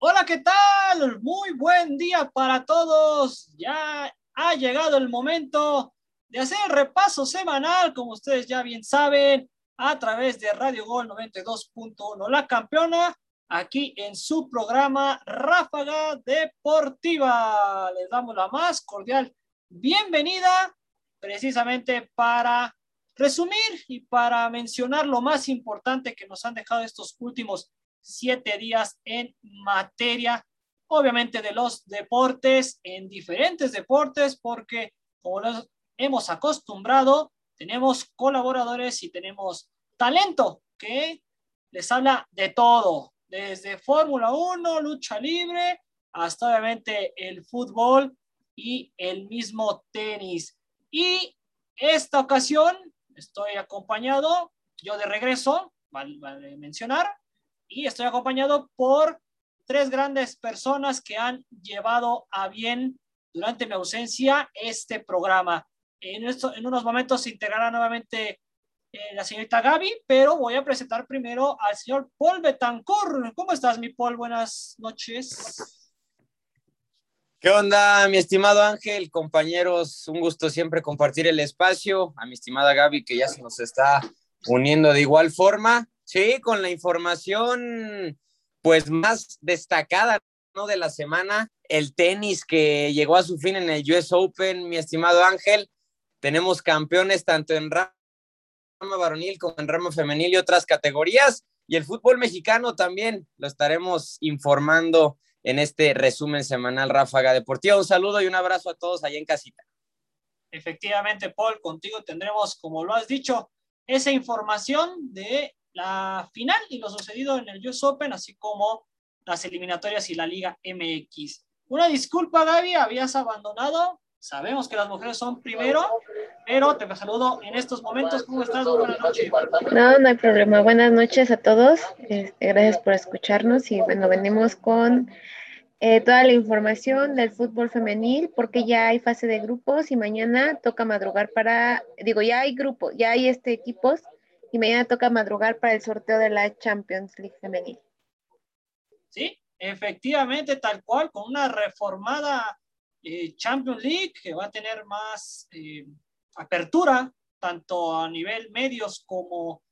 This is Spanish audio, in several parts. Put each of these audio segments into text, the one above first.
Hola, ¿qué tal? Muy buen día para todos. Ya ha llegado el momento de hacer el repaso semanal, como ustedes ya bien saben, a través de Radio Gol 92.1, la campeona, aquí en su programa Ráfaga Deportiva. Les damos la más cordial bienvenida, precisamente para resumir y para mencionar lo más importante que nos han dejado estos últimos siete días en materia, obviamente, de los deportes, en diferentes deportes, porque como los hemos acostumbrado, tenemos colaboradores y tenemos talento que les habla de todo, desde Fórmula 1, lucha libre, hasta obviamente el fútbol y el mismo tenis. Y esta ocasión estoy acompañado, yo de regreso, vale, vale mencionar, y estoy acompañado por tres grandes personas que han llevado a bien durante mi ausencia este programa. En, en unos momentos se integrará nuevamente eh, la señorita Gaby, pero voy a presentar primero al señor Paul Betancourt. ¿Cómo estás, mi Paul? Buenas noches. ¿Qué onda, mi estimado Ángel? Compañeros, un gusto siempre compartir el espacio. A mi estimada Gaby, que ya se nos está uniendo de igual forma. Sí, con la información pues más destacada ¿no? de la semana, el tenis que llegó a su fin en el US Open, mi estimado Ángel. Tenemos campeones tanto en rama varonil como en rama femenil y otras categorías. Y el fútbol mexicano también lo estaremos informando en este resumen semanal Ráfaga Deportiva. Un saludo y un abrazo a todos allá en casita. Efectivamente, Paul, contigo tendremos, como lo has dicho, esa información de la final y lo sucedido en el US Open, así como las eliminatorias y la Liga MX. Una disculpa, Gaby, habías abandonado. Sabemos que las mujeres son primero, pero te saludo en estos momentos. ¿Cómo estás? Buenas noches. No, no hay problema. Buenas noches a todos. Este, gracias por escucharnos y bueno, venimos con eh, toda la información del fútbol femenil porque ya hay fase de grupos y mañana toca madrugar para, digo, ya hay grupos, ya hay este equipos y mañana toca madrugar para el sorteo de la Champions League femenil. Sí, efectivamente, tal cual, con una reformada eh, Champions League que va a tener más eh, apertura, tanto a nivel medios como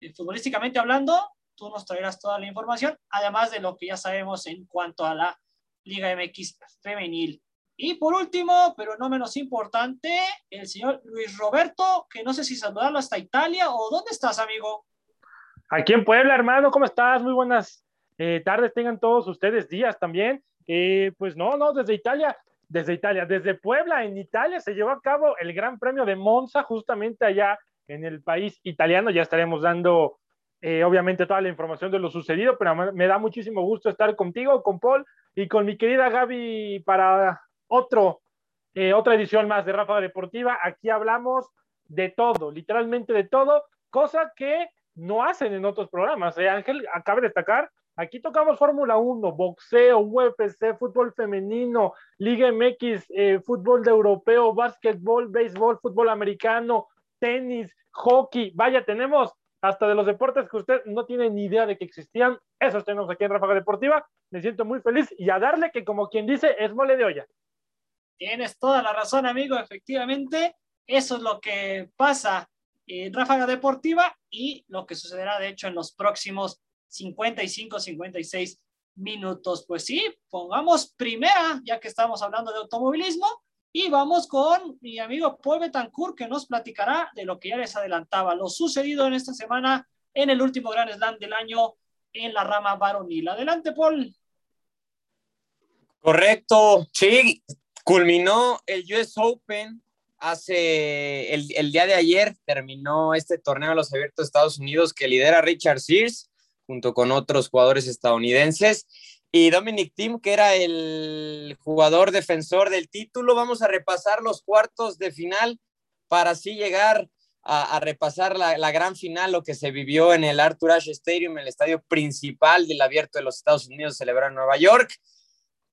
eh, futbolísticamente hablando. Tú nos traerás toda la información, además de lo que ya sabemos en cuanto a la Liga MX femenil. Y por último, pero no menos importante, el señor Luis Roberto, que no sé si saludarlo hasta Italia o dónde estás, amigo. Aquí en Puebla, hermano, ¿cómo estás? Muy buenas eh, tardes, tengan todos ustedes días también. Eh, pues no, no, desde Italia, desde Italia, desde Puebla, en Italia se llevó a cabo el Gran Premio de Monza, justamente allá en el país italiano. Ya estaremos dando, eh, obviamente, toda la información de lo sucedido, pero me da muchísimo gusto estar contigo, con Paul y con mi querida Gaby para otro, eh, otra edición más de Rafa Deportiva. Aquí hablamos de todo, literalmente de todo, cosa que no hacen en otros programas. ¿eh? Ángel, acaba de destacar, aquí tocamos Fórmula 1, boxeo, UFC, fútbol femenino, Liga MX, eh, fútbol de europeo, básquetbol, béisbol, fútbol americano, tenis, hockey. Vaya, tenemos hasta de los deportes que usted no tiene ni idea de que existían. Esos tenemos aquí en Ráfaga Deportiva. Me siento muy feliz y a darle que, como quien dice, es mole de olla. Tienes toda la razón, amigo, efectivamente. Eso es lo que pasa en Ráfaga Deportiva y lo que sucederá, de hecho, en los próximos 55, 56 minutos. Pues sí, pongamos primera, ya que estamos hablando de automovilismo, y vamos con mi amigo Paul Betancourt, que nos platicará de lo que ya les adelantaba, lo sucedido en esta semana en el último Gran Slam del año en la rama varonil. Adelante, Paul. Correcto, sí, Culminó el US Open hace el, día de ayer, terminó este torneo de los abiertos de Estados Unidos que lidera Richard Sears junto con otros jugadores estadounidenses y Dominic Thiem, que era el jugador defensor del título. Vamos a repasar los cuartos de final para así llegar a, repasar la, la, gran final, lo que se vivió en el Arthur Ashe Stadium, el estadio principal del abierto de los Estados Unidos, celebrado en Nueva York.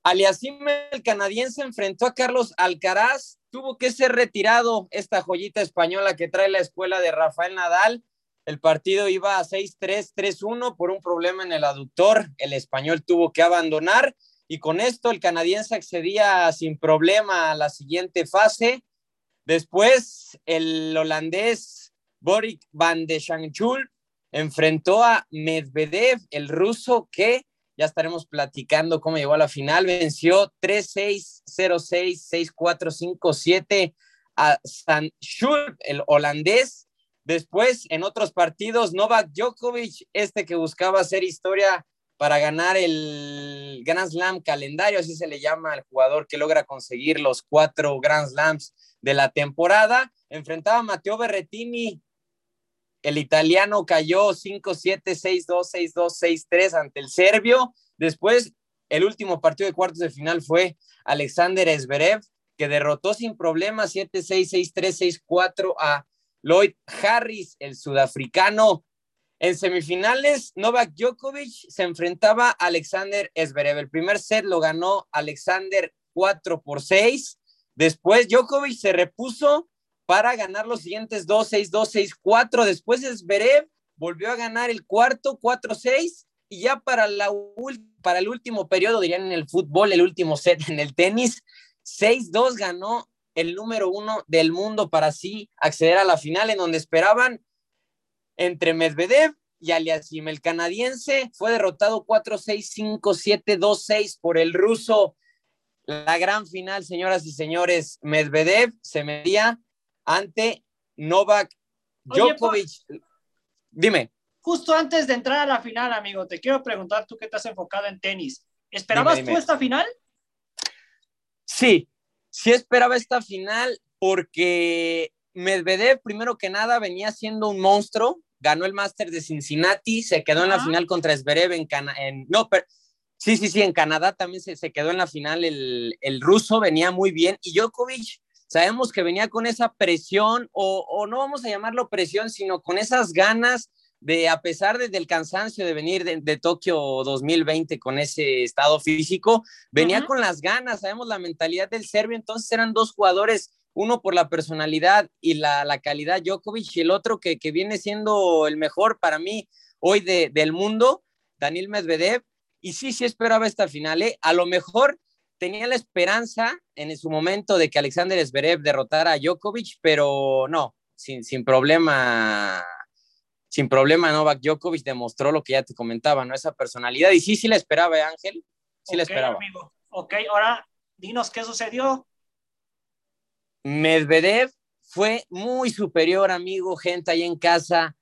Aliasim, el canadiense, enfrentó a Carlos Alcaraz, tuvo que ser retirado esta joyita española que trae la escuela de Rafael Nadal. El partido iba a 6-3, 3-1 por un problema en el aductor. El español tuvo que abandonar y con esto el canadiense accedía sin problema a la siguiente fase. Después el holandés Borik van de Shangchul enfrentó a Medvedev, el ruso que ya estaremos platicando cómo llegó a la final, venció 3-6, 0-6, 6-4, 5-7 a Sanchul, el holandés. Después, en otros partidos, Novak Djokovic, este que buscaba hacer historia para ganar el Grand Slam calendario, así se le llama al jugador que logra conseguir los cuatro Grand Slams de la temporada. Enfrentaba a Matteo Berrettini, el italiano cayó 5-7, 6-2, 6-2, 6-3 ante el serbio. Después, el último partido de cuartos de final fue Alexander Zverev, que derrotó sin problemas 7-6, 6-3, 6-4 a Lloyd Harris, el sudafricano. En semifinales, Novak Djokovic se enfrentaba a Alexander Zverev. El primer set lo ganó Alexander 4 por 6. Después Djokovic se repuso para ganar los siguientes 2, 6, 2, 6, 4. Después Zverev volvió a ganar el cuarto, 4, 6. Y ya para, la, para el último periodo, dirían en el fútbol, el último set en el tenis, 6-2 ganó el número uno del mundo para así acceder a la final en donde esperaban entre Medvedev y Aliasim. El canadiense fue derrotado 4-6, 5-7, 2-6 por el ruso. La gran final, señoras y señores, Medvedev se medía ante Novak Djokovic. Dime. Justo antes de entrar a la final, amigo, te quiero preguntar, tú que estás enfocado en tenis, ¿esperabas tú esta final? Sí, sí esperaba esta final porque Medvedev, primero que nada, venía siendo un monstruo, ganó el Master de Cincinnati, se quedó en la final contra Zverev en, en no, pero, sí, sí, sí, en Canadá también se, se quedó en la final el, el, ruso, venía muy bien, y Djokovic Sabemos que venía con esa presión, o, no vamos a llamarlo presión, sino con esas ganas de, a pesar del cansancio de venir de, Tokio 2020 con ese estado físico, venía con las ganas, sabemos la mentalidad del serbio, entonces eran dos jugadores, uno por la personalidad y la, calidad Djokovic y el otro que, viene siendo el mejor para mí hoy del mundo, Daniel Medvedev, y sí, sí esperaba esta final, ¿eh? a lo mejor tenía la esperanza en su momento de que Alexander Zverev derrotara a Djokovic, pero no, sin, sin problema, sin problema Novak Djokovic demostró lo que ya te comentaba, ¿no? Esa personalidad. Y sí, sí la esperaba, ¿eh, Ángel. Sí la esperaba. Amigo. Ok, ahora dinos qué sucedió. Medvedev fue muy superior, amigo, gente ahí en casa,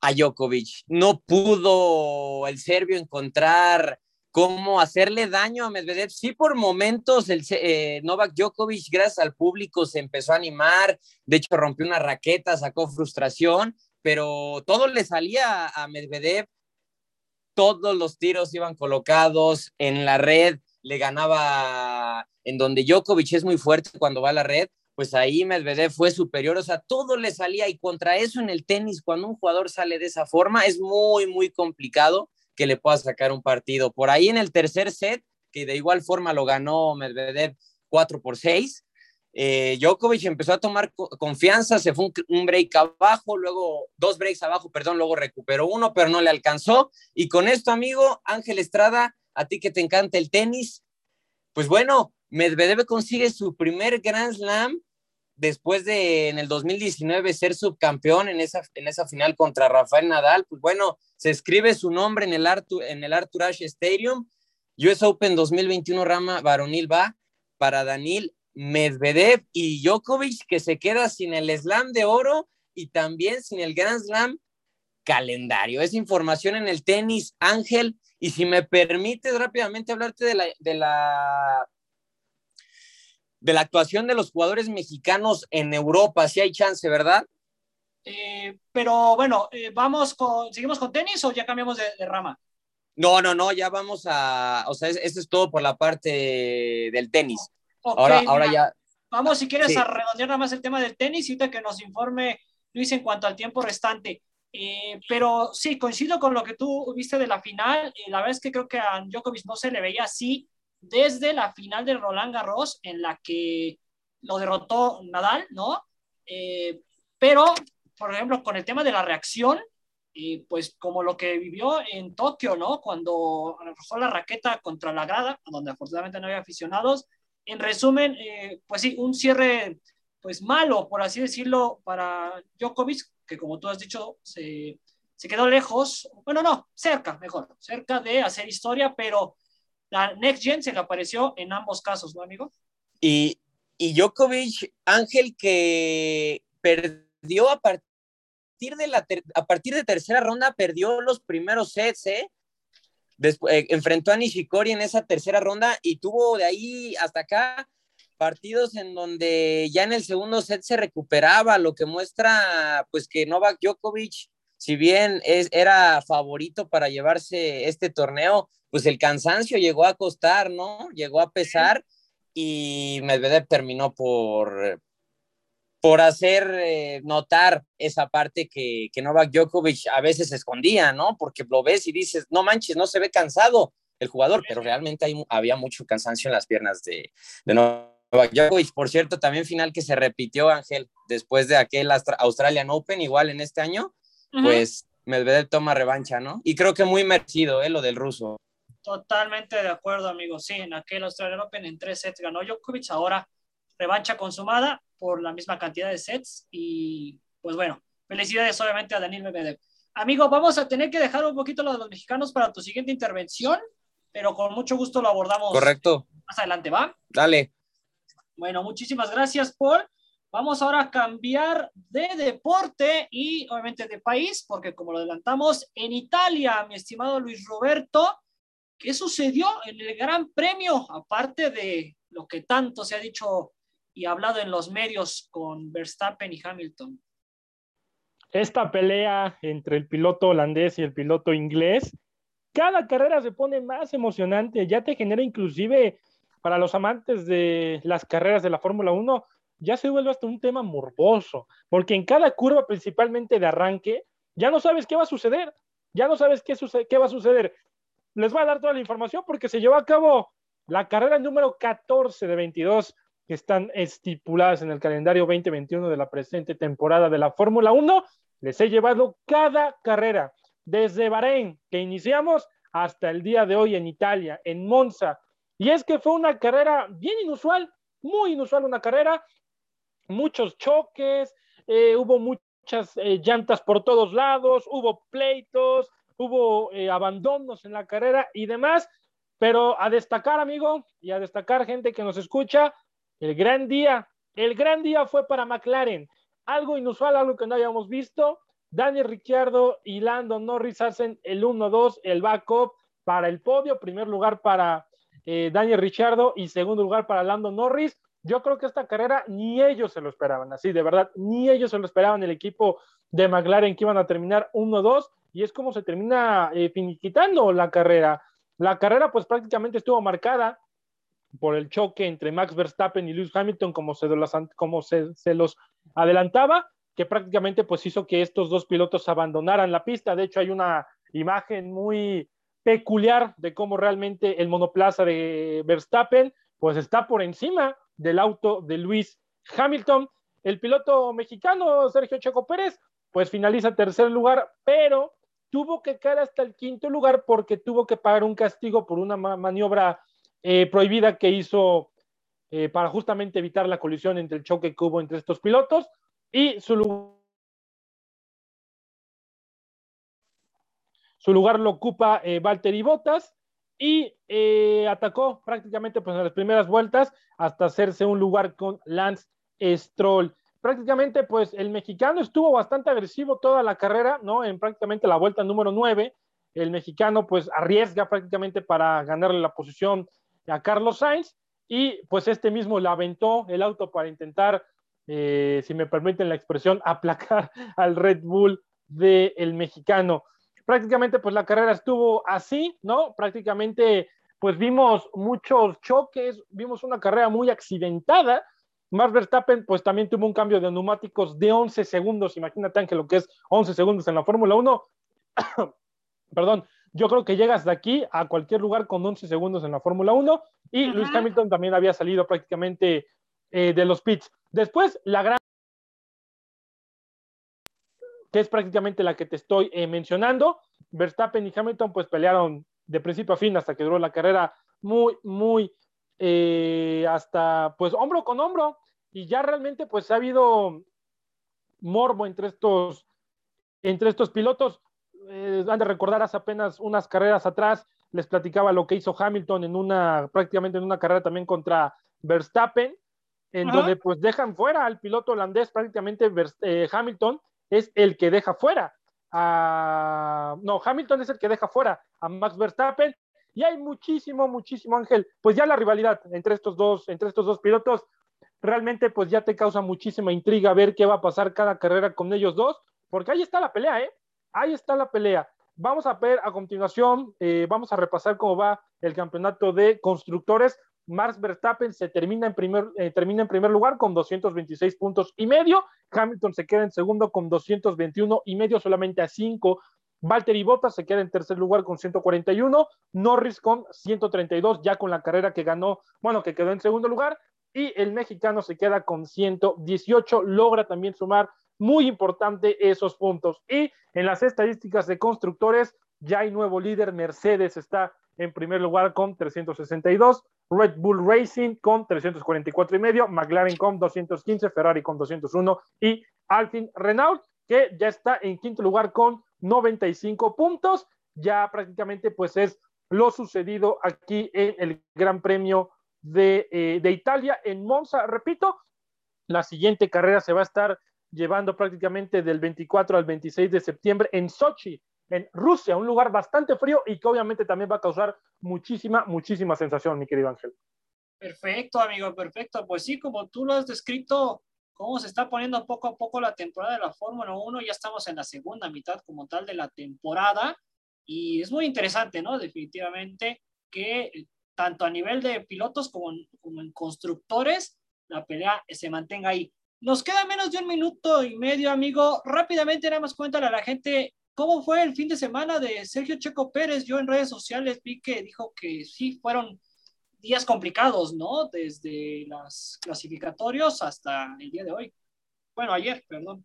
a Djokovic. No pudo el serbio encontrar cómo hacerle daño a Medvedev. Sí, por momentos el eh, Novak Djokovic, gracias al público, se empezó a animar. De hecho, rompió una raqueta, sacó frustración, pero todo le salía a Medvedev. Todos los tiros iban colocados en la red, le ganaba en donde Djokovic es muy fuerte cuando va a la red, pues ahí Medvedev fue superior, o sea, todo le salía y contra eso en el tenis, cuando un jugador sale de esa forma, es muy, muy complicado que le pueda sacar un partido. Por ahí en el tercer set, que de igual forma lo ganó Medvedev 4 por 6, eh, Djokovic empezó a tomar confianza, se fue un, break abajo, luego dos breaks abajo, perdón, luego recuperó uno, pero no le alcanzó. Y con esto, amigo, Ángel Estrada, a ti que te encanta el tenis, pues bueno, Medvedev consigue su primer Grand Slam después de en el 2019 ser subcampeón en esa, en esa final contra Rafael Nadal, pues bueno, se escribe su nombre en el, Arthur, en el Arthur Ashe Stadium. US Open 2021 rama varonil va para Daniel Medvedev y Djokovic, que se queda sin el slam de oro y también sin el Grand Slam calendario. Es información en el tenis, Ángel. Y si me permites rápidamente hablarte de la, de la de la actuación de los jugadores mexicanos en Europa, si hay chance, ¿verdad? Eh, pero bueno, eh, vamos con, ¿seguimos con tenis o ya cambiamos de, rama? No, no, no, ya vamos a, o sea, eso es todo por la parte del tenis. ahora, ahora ya. Vamos, si quieres, a redondear nada más el tema del tenis y ahorita que nos informe Luis en cuanto al tiempo restante. Eh, pero sí, coincido con lo que tú viste de la final. la verdad es que creo que a Djokovic no se le veía así desde la final de Roland Garros, en la que lo derrotó Nadal, ¿no? Eh, pero, por ejemplo, con el tema de la reacción, y pues como lo que vivió en Tokio, ¿no? Cuando rozó la raqueta contra la grada, donde afortunadamente no había aficionados. En resumen, eh, pues sí, un cierre pues malo, por así decirlo, para Djokovic, que como tú has dicho, se, se quedó lejos, bueno, no, cerca, mejor, cerca de hacer historia, pero la Next Gen se apareció en ambos casos, ¿no, amigo? Y, y Djokovic, Ángel, que perdió a partir de la a partir de tercera ronda, perdió los primeros sets, ¿eh? Después, eh, enfrentó a Nishikori en esa tercera ronda y tuvo de ahí hasta acá partidos en donde ya en el segundo set se recuperaba, lo que muestra pues que Novak Djokovic, si bien es, era favorito para llevarse este torneo, pues el cansancio llegó a costar, ¿no? Llegó a pesar y Medvedev terminó por, por hacer eh, notar esa parte que, que Novak Djokovic a veces escondía, ¿no? Porque lo ves y dices, no manches, no se ve cansado el jugador, pero realmente hay, había mucho cansancio en las piernas de, de Novak Djokovic. Por cierto, también final que se repitió, Ángel, después de aquel Australian Open, igual en este año, pues Medvedev toma revancha, ¿no? Y creo que muy merecido, ¿eh? Lo del ruso. Totalmente de acuerdo, amigo. Sí, en aquel Australian Open en tres sets ganó Djokovic, ahora revancha consumada por la misma cantidad de sets y pues bueno, felicidades obviamente a Daniel Medvedev. Amigo, vamos a tener que dejar un poquito lo de los mexicanos para tu siguiente intervención, pero con mucho gusto lo abordamos. Correcto. Más adelante, ¿va? Dale. Bueno, muchísimas gracias, Paul. Vamos ahora a cambiar de deporte y obviamente de país, porque como lo adelantamos, en Italia, mi estimado Luis Roberto, ¿Qué sucedió en el Gran Premio? Aparte de lo que tanto se ha dicho y hablado en los medios con Verstappen y Hamilton. Esta pelea entre el piloto holandés y el piloto inglés, cada carrera se pone más emocionante, ya te genera inclusive para los amantes de las carreras de la Fórmula 1, ya se vuelve hasta un tema morboso, porque en cada curva, principalmente de arranque, ya no sabes qué va a suceder, ya no sabes qué, va a suceder les voy a dar toda la información porque se llevó a cabo la carrera número 14 de 22 que están estipuladas en el calendario 2021 de la presente temporada de la Fórmula 1. Les he llevado cada carrera, desde Bahrein, que iniciamos, hasta el día de hoy en Italia, en Monza. Y es que fue una carrera bien inusual, muy inusual una carrera, muchos choques, eh, hubo muchas eh, llantas por todos lados, hubo pleitos, hubo eh, abandonos en la carrera y demás, pero a destacar, amigo, y a destacar gente que nos escucha, el gran día, el gran día fue para McLaren, algo inusual, algo que no habíamos visto. Daniel Ricciardo y Lando Norris hacen el 1-2, el backup para el podio, primer lugar para Daniel Ricciardo y segundo lugar para Lando Norris. Yo creo que esta carrera ni ellos se lo esperaban, así de verdad, ni ellos se lo esperaban el equipo de McLaren que iban a terminar 1-2 y es como se termina eh, finiquitando la carrera. La carrera pues prácticamente estuvo marcada por el choque entre Max Verstappen y Lewis Hamilton como se, los, se, los adelantaba, que prácticamente pues hizo que estos dos pilotos abandonaran la pista. De hecho hay una imagen muy peculiar de cómo realmente el monoplaza de Verstappen pues está por encima del auto de Lewis Hamilton. El piloto mexicano Sergio Checo Pérez pues finaliza tercer lugar, pero tuvo que caer hasta el quinto lugar porque tuvo que pagar un castigo por una maniobra eh, prohibida que hizo eh, para justamente evitar la colisión entre el choque que hubo entre estos pilotos y su lugar, su lugar lo ocupa eh, Valtteri Bottas y atacó prácticamente pues en las primeras vueltas hasta hacerse un lugar con Lance Stroll prácticamente pues el mexicano estuvo bastante agresivo toda la carrera, ¿no? En prácticamente la vuelta número 9, el mexicano pues arriesga prácticamente para ganarle la posición a Carlos Sainz y pues este mismo le aventó el auto para intentar, eh, si me permiten la expresión, aplacar al Red Bull del mexicano. Prácticamente pues la carrera estuvo así, ¿no? Prácticamente pues vimos muchos choques, vimos una carrera muy accidentada, Max Verstappen, pues también tuvo un cambio de neumáticos de 11 segundos. Imagínate, Ángel, lo que es 11 segundos en la Fórmula 1. Perdón, yo creo que llegas de aquí a cualquier lugar con 11 segundos en la Fórmula 1. Y Luis Hamilton también había salido prácticamente eh, de los pits. Después, la gran que es prácticamente la que te estoy eh, mencionando. Verstappen y Hamilton pues pelearon de principio a fin hasta que duró la carrera muy, muy eh, hasta pues hombro con hombro y ya realmente pues ha habido morbo entre estos, entre estos pilotos. Eh, han de recordar hace apenas unas carreras atrás, les platicaba lo que hizo Hamilton en una, prácticamente en una carrera también contra Verstappen, en donde pues dejan fuera al piloto holandés, prácticamente eh, Hamilton es el que deja fuera a, no, Hamilton es el que deja fuera a Max Verstappen, y hay muchísimo, muchísimo, Ángel, pues ya la rivalidad entre estos dos, entre estos dos pilotos, realmente pues ya te causa muchísima intriga ver qué va a pasar cada carrera con ellos dos, porque ahí está la pelea, ¿eh? Ahí está la pelea. Vamos a ver a continuación, eh, vamos a repasar cómo va el campeonato de constructores. Max Verstappen se termina en primer, eh, lugar con 226 puntos y medio. Hamilton se queda en segundo con 221 y medio, solamente a 5. Valtteri Bottas se queda en tercer lugar con 141. Norris con 132, ya con la carrera que ganó, bueno, que quedó en segundo lugar y el mexicano se queda con 118, logra también sumar muy importante esos puntos. Y en las estadísticas de constructores, ya hay nuevo líder, Mercedes está en primer lugar con 362, Red Bull Racing con 344 y medio, McLaren con 215, Ferrari con 201 y Alfin Renault que ya está en quinto lugar con 95 puntos. Ya prácticamente pues es lo sucedido aquí en el Gran Premio eh, de, Italia en Monza. Repito, la siguiente carrera se va a estar llevando prácticamente del 24 al 26 de septiembre en Sochi, en Rusia, un lugar bastante frío y que obviamente también va a causar muchísima, muchísima sensación, mi querido Ángel. Perfecto, amigo, perfecto. Pues sí, como tú lo has descrito, cómo se está poniendo poco a poco la temporada de la Fórmula 1, ya estamos en la segunda mitad como tal de la temporada y es muy interesante, ¿no? Definitivamente que tanto a nivel de pilotos como como en constructores, la pelea se mantenga ahí. Nos queda menos de un minuto y medio, amigo. Rápidamente, nada más cuéntale a la gente cómo fue el fin de semana de Sergio Checo Pérez. Yo en redes sociales vi que dijo que sí, fueron días complicados, ¿no? Desde los clasificatorios hasta el día de hoy. Bueno, ayer, perdón.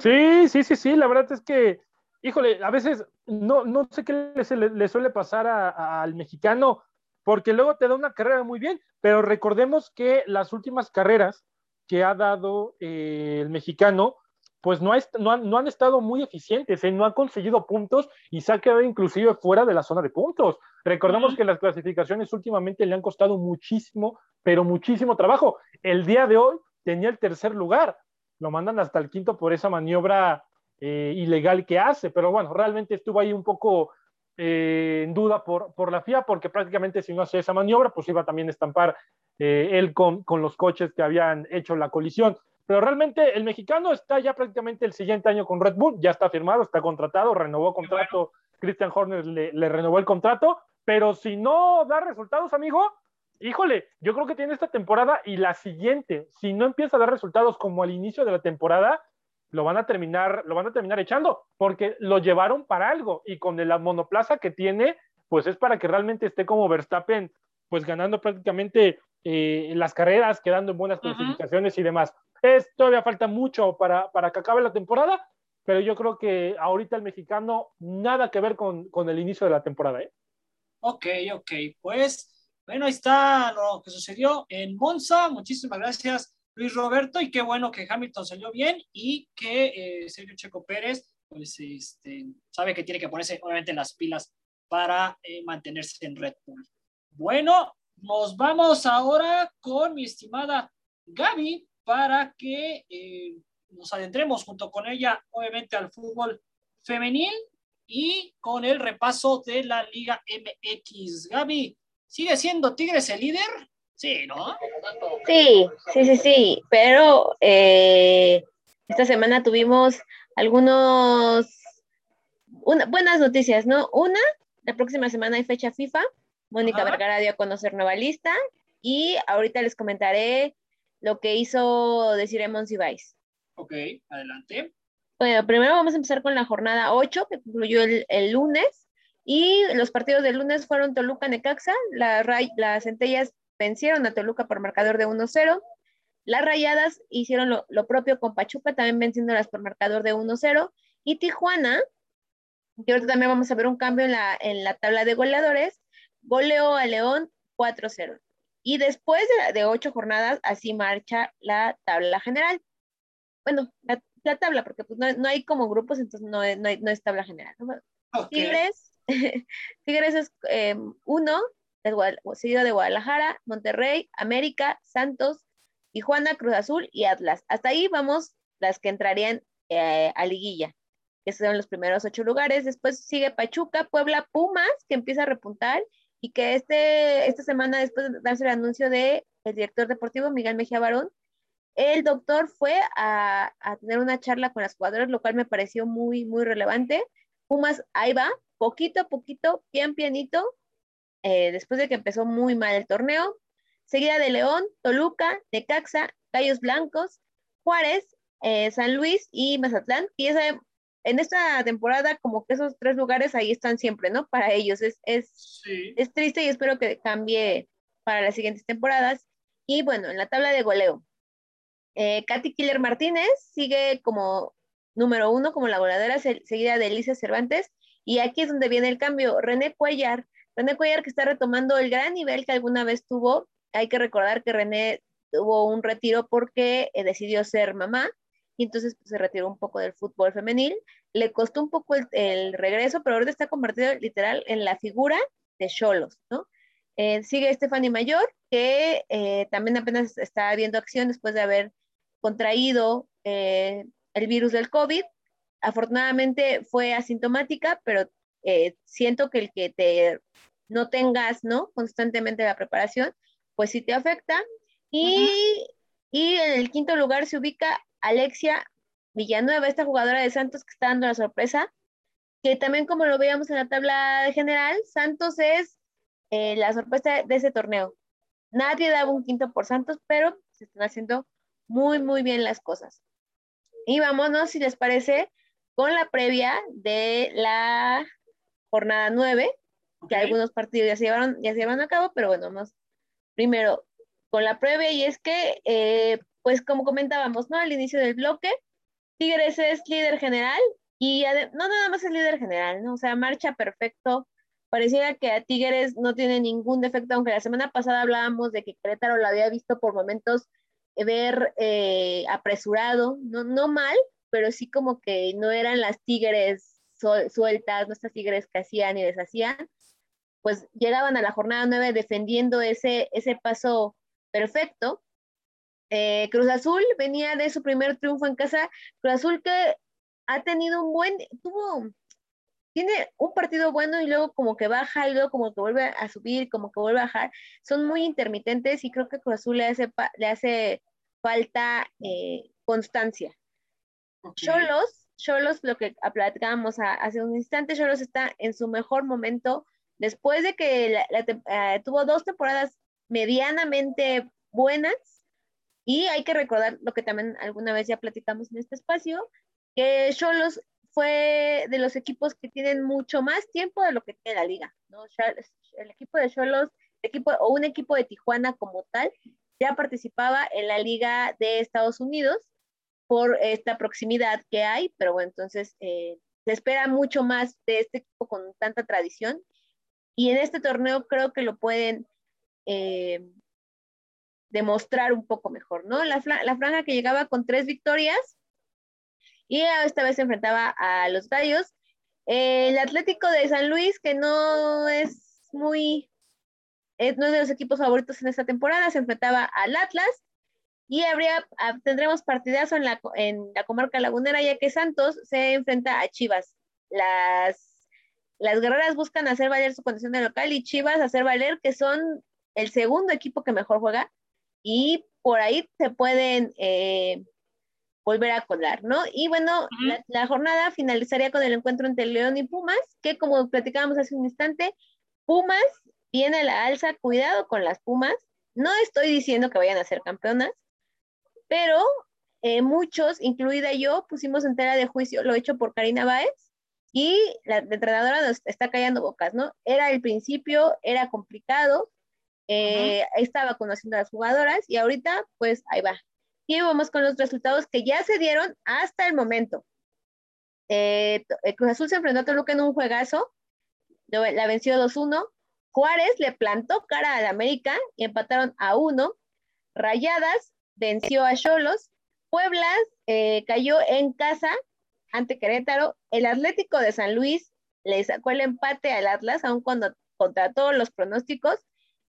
sí, sí, sí, sí. La verdad es que, híjole, a veces no, no sé qué le, suele pasar al mexicano porque luego te da una carrera muy bien, pero recordemos que las últimas carreras que ha dado eh, el mexicano, pues no, no, han, estado muy eficientes, ¿eh? no han conseguido puntos y se ha quedado inclusive fuera de la zona de puntos. Recordemos que las clasificaciones últimamente le han costado muchísimo, pero muchísimo trabajo. El día de hoy tenía el tercer lugar, lo mandan hasta el quinto por esa maniobra eh, ilegal que hace, pero bueno, realmente estuvo ahí un poco eh, en duda por, por la FIA, porque prácticamente si no hacía esa maniobra, pues iba también a estampar eh, él con, con, los coches que habían hecho la colisión. Pero realmente el mexicano está ya prácticamente el siguiente año con Red Bull, ya está firmado, está contratado, renovó contrato, Christian Horner le, le renovó el contrato, pero si no da resultados, amigo, híjole, yo creo que tiene esta temporada y la siguiente, si no empieza a dar resultados como al inicio de la temporada, lo van a terminar, lo van a terminar echando, porque lo llevaron para algo y con la monoplaza que tiene, pues es para que realmente esté como Verstappen, pues ganando prácticamente eh, las carreras, quedando en buenas clasificaciones y demás. Es, todavía falta mucho para, para que acabe la temporada, pero yo creo que ahorita el mexicano nada que ver con, con el inicio de la temporada. ¿eh? Ok, ok, pues bueno, ahí está lo que sucedió en Monza. Muchísimas gracias Luis Roberto, y qué bueno que Hamilton salió bien y que eh, Sergio Checo Pérez, pues, este, sabe que tiene que ponerse, obviamente, las pilas para eh, mantenerse en Red Bull. Bueno, nos vamos ahora con mi estimada Gaby para que eh, nos adentremos junto con ella, obviamente, al fútbol femenil y con el repaso de la Liga MX. Gaby, ¿sigue siendo Tigres el líder? Sí, ¿no? Sí, sí, sí, sí, pero eh, esta semana tuvimos algunos, buenas noticias, ¿no? Una, la próxima semana hay fecha FIFA, Mónica Vergara dio a conocer nueva lista y ahorita les comentaré lo que hizo Desiree Monsiváis. Ok, adelante. Bueno, primero vamos a empezar con la jornada 8, que concluyó el, el lunes, y los partidos del lunes fueron Toluca-Necaxa, la, las centellas vencieron a Toluca por marcador de 1-0. Las Rayadas hicieron lo, propio con Pachuca, también venciéndolas por marcador de 1-0. Y Tijuana, que ahorita también vamos a ver un cambio en la, en la tabla de goleadores, goleó a León 4-0. Y después de, ocho jornadas, así marcha la tabla general. Bueno, la, tabla, porque pues no, hay como grupos, entonces no, no, no es tabla general. Tigres, Tigres es eh, uno, seguido de Guadalajara, Monterrey, América, Santos, Tijuana, Cruz Azul y Atlas. Hasta ahí vamos las que entrarían eh, a liguilla, que son los primeros ocho lugares. Después sigue Pachuca, Puebla, Pumas, que empieza a repuntar y que este, esta semana, después de darse el anuncio del el director deportivo Miguel Mejía Barón, el doctor fue a, tener una charla con las jugadoras, lo cual me pareció muy, muy relevante. Pumas, ahí va, poquito a poquito, bien pianito, eh, después de que empezó muy mal el torneo. Seguida de León, Toluca, Necaxa, Gallos Blancos, Juárez, eh, San Luis y Mazatlán. Y esa en esta temporada como que esos tres lugares ahí están siempre, ¿no? Para ellos es, es, es triste y espero que cambie para las siguientes temporadas. Y bueno, en la tabla de goleo, eh, Katy Killer Martínez sigue como número uno, como la goleadora, seguida de Elisa Cervantes. Y aquí es donde viene el cambio. René Cuellar, René Cuellar que está retomando el gran nivel que alguna vez tuvo. Hay que recordar que René tuvo un retiro porque eh, decidió ser mamá y entonces pues, se retiró un poco del fútbol femenil. Le costó un poco el, regreso, pero ahorita está convertido literal en la figura de Cholos, ¿no? Eh, sigue Stephanie Mayor, que eh, también apenas está viendo acción después de haber contraído eh, el virus del COVID. Afortunadamente fue asintomática, pero siento que el que te no tengas, ¿no? Constantemente la preparación, pues sí te afecta. Y, y en el quinto lugar se ubica Alexia Villanueva, esta jugadora de Santos que está dando la sorpresa, que también como lo veíamos en la tabla general, Santos es eh, la sorpresa de ese torneo. Nadie daba un quinto por Santos, pero se están haciendo muy, muy bien las cosas. Y vámonos, si les parece, con la previa de la jornada 9, que algunos partidos ya se, llevaron, ya se llevaron a cabo, pero bueno, vamos primero con la previa y es que eh, pues como comentábamos, ¿no? Al inicio del bloque, Tigres es líder general y no nada más es líder general, ¿no? O sea, marcha perfecto. Pareciera que a Tigres no tiene ningún defecto, aunque la semana pasada hablábamos de que Querétaro lo había visto por momentos ver eh, apresurado, no, no mal, pero sí como que no eran las Tigres sueltas, no estas Tigres que hacían y deshacían, pues llegaban a la jornada 9 defendiendo ese, ese paso perfecto eh, Cruz Azul venía de su primer triunfo en casa. Cruz Azul que ha tenido un buen, tuvo, tiene un partido bueno y luego como que baja y luego como que vuelve a subir, como que vuelve a bajar. Son muy intermitentes y creo que Cruz Azul le hace, le hace falta eh, constancia. Cholos, Cholos, lo que platicábamos hace un instante, Cholos está en su mejor momento después de que eh, tuvo dos temporadas medianamente buenas y hay que recordar lo que también alguna vez ya platicamos en este espacio, que Cholos fue de los equipos que tienen mucho más tiempo de lo que tiene la liga, ¿no? El equipo de Cholos, o un equipo de Tijuana como tal, ya participaba en la liga de Estados Unidos por esta proximidad que hay, pero bueno, entonces eh, se espera mucho más de este equipo con tanta tradición y en este torneo creo que lo pueden eh, demostrar un poco mejor, ¿no? La, franja que llegaba con tres victorias y esta vez se enfrentaba a los Gallos. El Atlético de San Luis, que no es muy, es, no de los equipos favoritos en esta temporada, se enfrentaba al Atlas y habría, ah, tendremos partidazo en la, en la comarca lagunera, ya que Santos se enfrenta a Chivas. Las, las guerreras buscan hacer valer su condición de local y Chivas hacer valer que son el segundo equipo que mejor juega y por ahí se pueden eh, volver a colar, ¿no? Y bueno, la, jornada finalizaría con el encuentro entre León y Pumas, que como platicábamos hace un instante, Pumas viene a la alza, cuidado con las Pumas, no estoy diciendo que vayan a ser campeonas, pero eh, muchos, incluida yo, pusimos en tela de juicio lo hecho por Karina Báez y la entrenadora nos está callando bocas, ¿no? Era el principio, era complicado, eh, estaba conociendo a las jugadoras y ahorita pues ahí va. Y vamos con los resultados que ya se dieron hasta el momento. eh, Cruz Azul se enfrentó a Toluca en un juegazo, la venció 2-1. Juárez le plantó cara al América y empataron a 1. Rayadas venció a Cholos. Puebla eh, cayó en casa ante Querétaro. El Atlético de San Luis le sacó el empate al Atlas, aun cuando contra todos los pronósticos.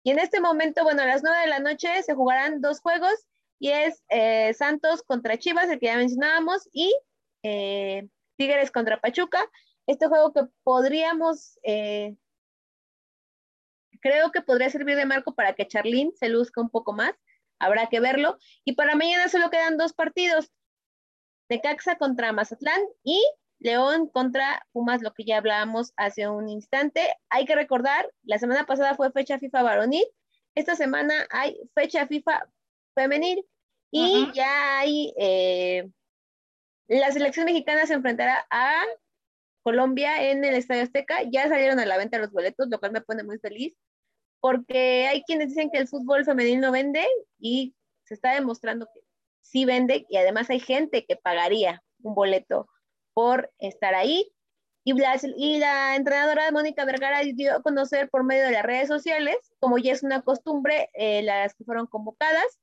Y en este momento, bueno, a las 9 de la noche se jugarán dos juegos y es eh, Santos contra Chivas, el que ya mencionábamos, y eh, Tigres contra Pachuca. Este juego que podríamos, eh, creo que podría servir de marco para que Charlín se luzca un poco más, habrá que verlo. Y para mañana solo quedan dos partidos, Necaxa contra Mazatlán y León contra Pumas, lo que ya hablábamos hace un instante. Hay que recordar, la semana pasada fue fecha FIFA varonil, esta semana hay fecha FIFA femenil y ya hay, eh, la selección mexicana se enfrentará a Colombia en el Estadio Azteca. Ya salieron a la venta los boletos, lo cual me pone muy feliz, porque hay quienes dicen que el fútbol femenil no vende y se está demostrando que sí vende y además hay gente que pagaría un boleto por estar ahí. Y la, y la entrenadora Mónica Vergara dio a conocer por medio de las redes sociales, como ya es una costumbre, eh, las que fueron convocadas.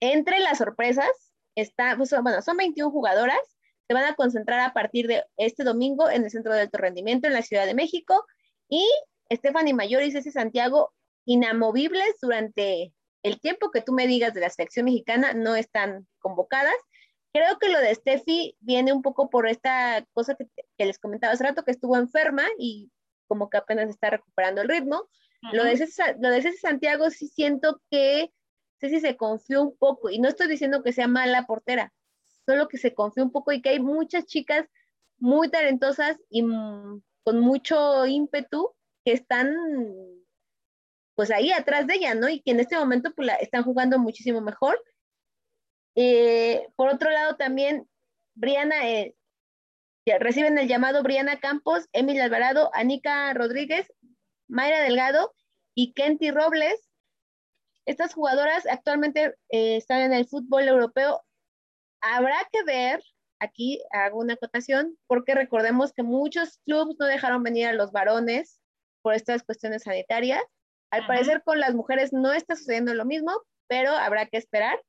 Entre las sorpresas, está, pues, bueno, son 21 jugadoras, se van a concentrar a partir de este domingo en el Centro de Alto Rendimiento en la Ciudad de México. Y Stephanie Mayor y Ceci Santiago, inamovibles durante el tiempo que tú me digas de la selección mexicana, no están convocadas. Creo que lo de Steffi viene un poco por esta cosa que, les comentaba hace rato, que estuvo enferma y como que apenas está recuperando el ritmo. lo, de Ceci, lo de Santiago sí siento que Ceci se confió un poco, y no estoy diciendo que sea mala portera, solo que se confió un poco y que hay muchas chicas muy talentosas y con mucho ímpetu que están pues ahí atrás de ella, ¿no? Y que en este momento pues, la están jugando muchísimo mejor. Eh, por otro lado, también Briana, eh, reciben el llamado Briana Campos, Emil Alvarado, Anika Rodríguez, Mayra Delgado y Kenty Robles. Estas jugadoras actualmente eh, están en el fútbol europeo. Habrá que ver, aquí hago una acotación, porque recordemos que muchos clubes no dejaron venir a los varones por estas cuestiones sanitarias. Al parecer con las mujeres no está sucediendo lo mismo, pero habrá que esperar.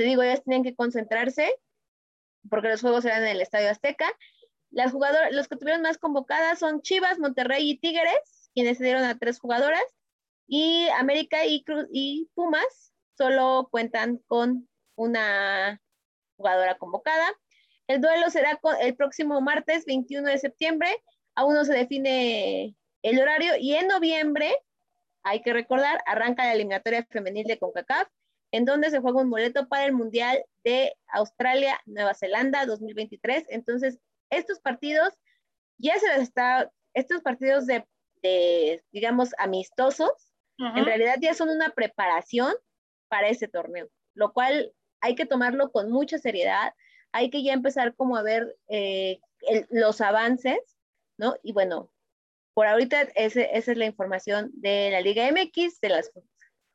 Te digo, ellas tienen que concentrarse porque los juegos serán en el Estadio Azteca. Las jugadoras, los que tuvieron más convocadas son Chivas, Monterrey y Tigres, quienes se dieron a tres jugadoras. Y América y Pumas solo cuentan con una jugadora convocada. El duelo será el próximo martes 21 de septiembre. Aún no se define el horario y en noviembre hay que recordar, arranca la eliminatoria femenil de CONCACAF, en donde se juega un boleto para el Mundial de Australia, Nueva Zelanda 2023. Entonces, estos partidos ya se les está, estos partidos de, digamos, amistosos, en realidad ya son una preparación para ese torneo, lo cual hay que tomarlo con mucha seriedad, hay que ya empezar como a ver eh, los avances, ¿no? Y bueno, por ahorita esa es la información de la Liga MX, de las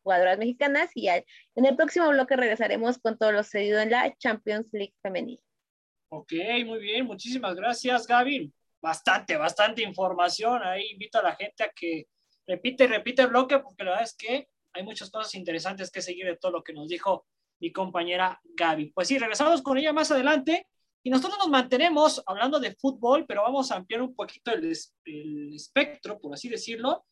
jugadoras mexicanas y en el próximo bloque regresaremos con todo lo sucedido en la Champions League femenil. Ok, muy bien, muchísimas gracias Gaby. Bastante, bastante información. Ahí invito a la gente a que repite y repite el bloque porque la verdad es que hay muchas cosas interesantes que seguir de todo lo que nos dijo mi compañera Gaby. Pues sí, regresamos con ella más adelante y nosotros nos mantenemos hablando de fútbol, pero vamos a ampliar un poquito el, espectro, por así decirlo,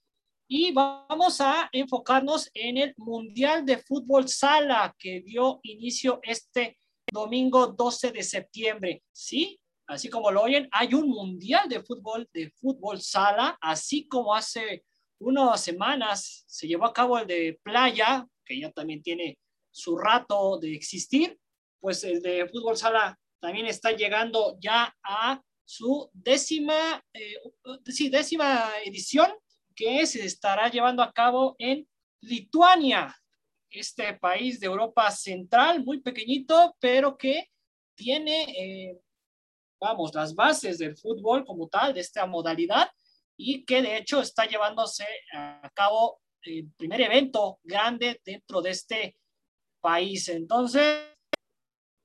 y vamos a enfocarnos en el Mundial de Fútbol Sala que dio inicio este domingo 12 de septiembre. Sí, así como lo oyen, hay un Mundial de Fútbol de Fútbol Sala, así como hace unas semanas se llevó a cabo el de Playa, que ya también tiene su rato de existir, pues el de Fútbol Sala también está llegando ya a su décima, eh, sí, décima edición que se estará llevando a cabo en Lituania, este país de Europa Central, muy pequeñito, pero que tiene, eh, vamos, las bases del fútbol como tal, de esta modalidad, y que de hecho está llevándose a cabo el primer evento grande dentro de este país. Entonces,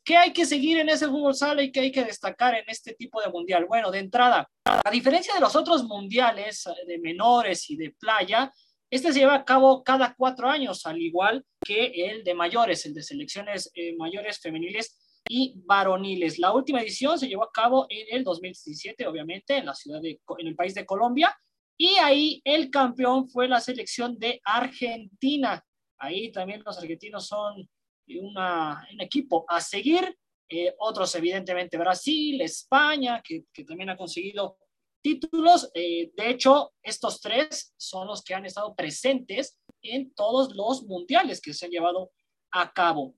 ¿Qué hay que seguir en ese fútbol sala y qué hay que destacar en este tipo de mundial? Bueno, de entrada, a diferencia de los otros mundiales de menores y de playa, este se lleva a cabo cada cuatro años, al igual que el de mayores, el de selecciones eh, mayores femeniles y varoniles. La última edición se llevó a cabo en el 2017, obviamente, en la ciudad de, en el país de Colombia, y ahí el campeón fue la selección de Argentina. Ahí también los argentinos son un equipo a seguir. Eh, otros, evidentemente, Brasil, España, que, también ha conseguido títulos. Eh, de hecho, estos tres son los que han estado presentes en todos los mundiales que se han llevado a cabo.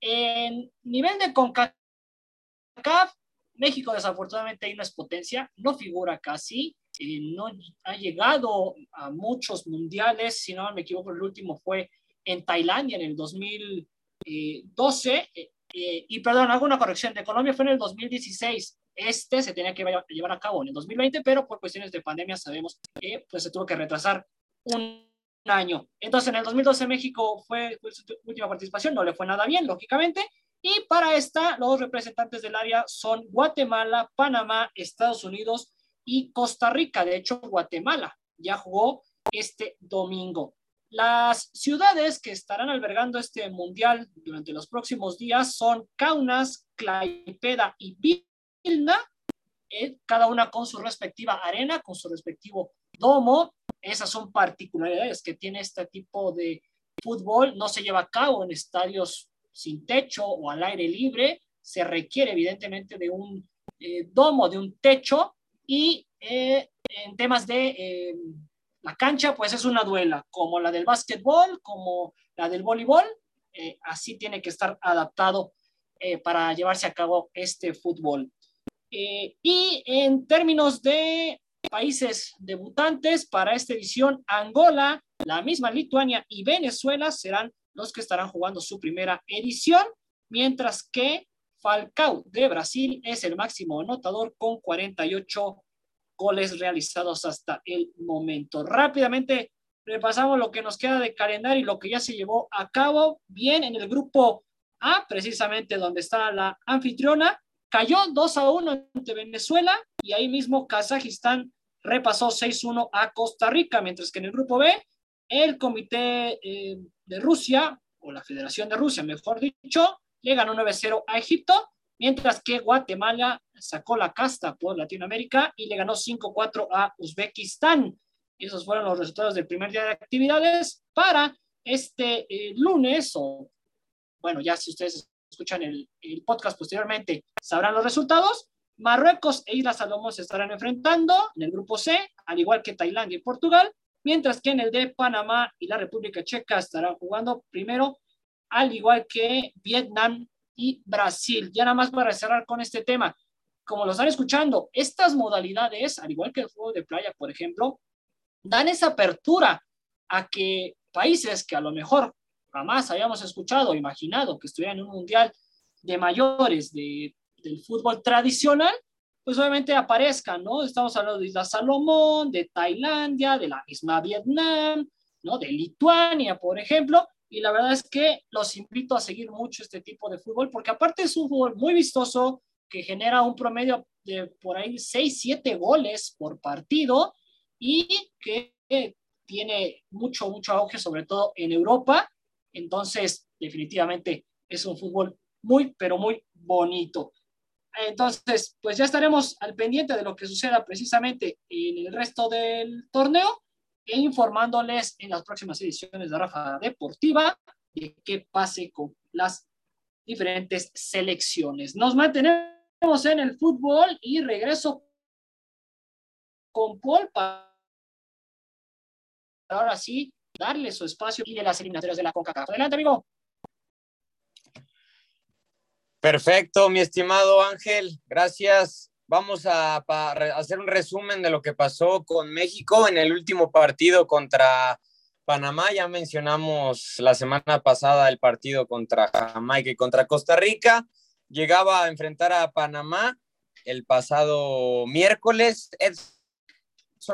En nivel de CONCACAF, México desafortunadamente no es potencia, no figura casi, eh, no ha llegado a muchos mundiales, si no me equivoco, el último fue en Tailandia en el 2012, eh, y perdón, hago una corrección, de Colombia fue en el 2016, este se tenía que llevar a cabo en el 2020, pero por cuestiones de pandemia sabemos que pues, se tuvo que retrasar un año. Entonces, en el 2012 México fue, su última participación, no le fue nada bien, lógicamente. Y para esta, los representantes del área son Guatemala, Panamá, Estados Unidos y Costa Rica. De hecho, Guatemala ya jugó este domingo. Las ciudades que estarán albergando este mundial durante los próximos días son Kaunas, Claipeda y eh, cada una con su respectiva arena, con su respectivo domo. Esas son particularidades que tiene este tipo de fútbol. No se lleva a cabo en estadios sin techo o al aire libre. Se requiere evidentemente de un eh, domo, de un techo. Y eh, en temas de la cancha, pues es una duela, como la del básquetbol, como la del voleibol. así tiene que estar adaptado para llevarse a cabo este fútbol. Eh, y en términos de países debutantes para esta edición, Angola, la misma Lituania y Venezuela serán los que estarán jugando su primera edición, mientras que Falcao de Brasil es el máximo anotador con 48 goles realizados hasta el momento. Rápidamente repasamos lo que nos queda de calendario y lo que ya se llevó a cabo. Bien, en el grupo A, precisamente donde está la anfitriona, Cayó 2 a 1 ante Venezuela y ahí mismo Kazajistán repasó 6-1 a Costa Rica, mientras que en el grupo B, el Comité eh, de Rusia, o la Federación de Rusia, mejor dicho, le ganó 9-0 a Egipto, mientras que Guatemala sacó la casta por Latinoamérica y le ganó 5-4 a Uzbekistán. Esos fueron los resultados del primer día de actividades para este eh, lunes, o bueno, ya si ustedes escuchan el, podcast posteriormente, sabrán los resultados. Marruecos e Islas Salomón se estarán enfrentando en el grupo C, al igual que Tailandia y Portugal, mientras que en el de Panamá y la República Checa estarán jugando primero, al igual que Vietnam y Brasil. Ya nada más para cerrar con este tema, como lo están escuchando, estas modalidades, al igual que el juego de playa, por ejemplo, dan esa apertura a que países que a lo mejor jamás habíamos escuchado o imaginado que estuvieran en un mundial de mayores de, del fútbol tradicional, pues obviamente aparezcan, ¿no? Estamos hablando de Islas Salomón, de Tailandia, de la misma Vietnam, ¿no? De Lituania, por ejemplo, y la verdad es que los invito a seguir mucho este tipo de fútbol, porque aparte es un fútbol muy vistoso, que genera un promedio de por ahí 6, 7 goles por partido y que tiene mucho, mucho auge, sobre todo en Europa, entonces, definitivamente es un fútbol muy, pero muy bonito. Entonces, pues ya estaremos al pendiente de lo que suceda precisamente en el resto del torneo e informándoles en las próximas ediciones de Rafa Deportiva de qué pase con las diferentes selecciones. Nos mantenemos en el fútbol y regreso con Paul para ahora sí darle su espacio y de las eliminatorias de la CONCACAF. Adelante, amigo. Perfecto, mi estimado Ángel, gracias. Vamos a, hacer un resumen de lo que pasó con México en el último partido contra Panamá. Ya mencionamos la semana pasada el partido contra Jamaica y contra Costa Rica. Llegaba a enfrentar a Panamá el pasado miércoles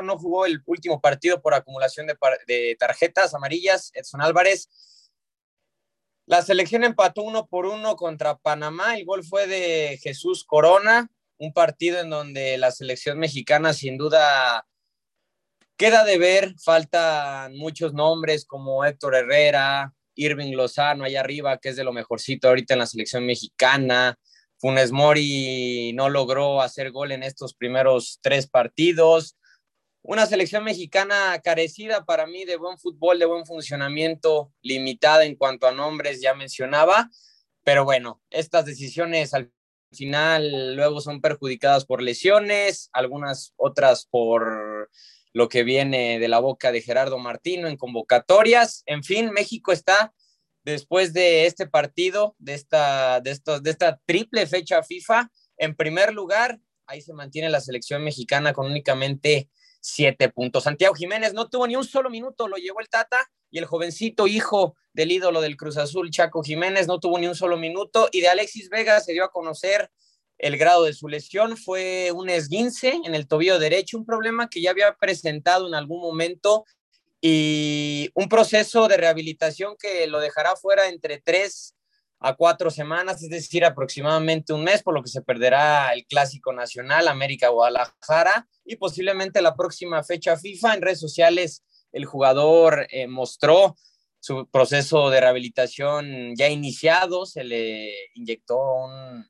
no jugó el último partido por acumulación de, tarjetas amarillas. Edson Álvarez La selección empató uno por uno contra Panamá. El gol fue de Jesús Corona, un partido en donde la selección mexicana sin duda queda de ver. Faltan muchos nombres como Héctor Herrera, Irving Lozano allá arriba, que es de lo mejorcito ahorita en la selección mexicana. Funes Mori no logró hacer gol en estos primeros tres partidos una selección mexicana carecida para mí de buen fútbol, de buen funcionamiento, limitada en cuanto a nombres, ya mencionaba, pero bueno, estas decisiones al final luego son perjudicadas por lesiones, algunas otras por lo que viene de la boca de Gerardo Martino en convocatorias. En fin, México está después de este partido, de esta, de de esta triple fecha FIFA, en primer lugar, ahí se mantiene la selección mexicana con únicamente siete puntos. Santiago Jiménez no tuvo ni un solo minuto, lo llevó el Tata y el jovencito hijo del ídolo del Cruz Azul, Chaco Jiménez, no tuvo ni un solo minuto y de Alexis Vega se dio a conocer el grado de su lesión, fue un esguince en el tobillo derecho, un problema que ya había presentado en algún momento y un proceso de rehabilitación que lo dejará fuera entre tres a cuatro semanas, es decir, aproximadamente un mes, por lo que se perderá el Clásico Nacional América Guadalajara y posiblemente la próxima fecha FIFA. En redes sociales el jugador eh, mostró su proceso de rehabilitación ya iniciado, se le inyectó un,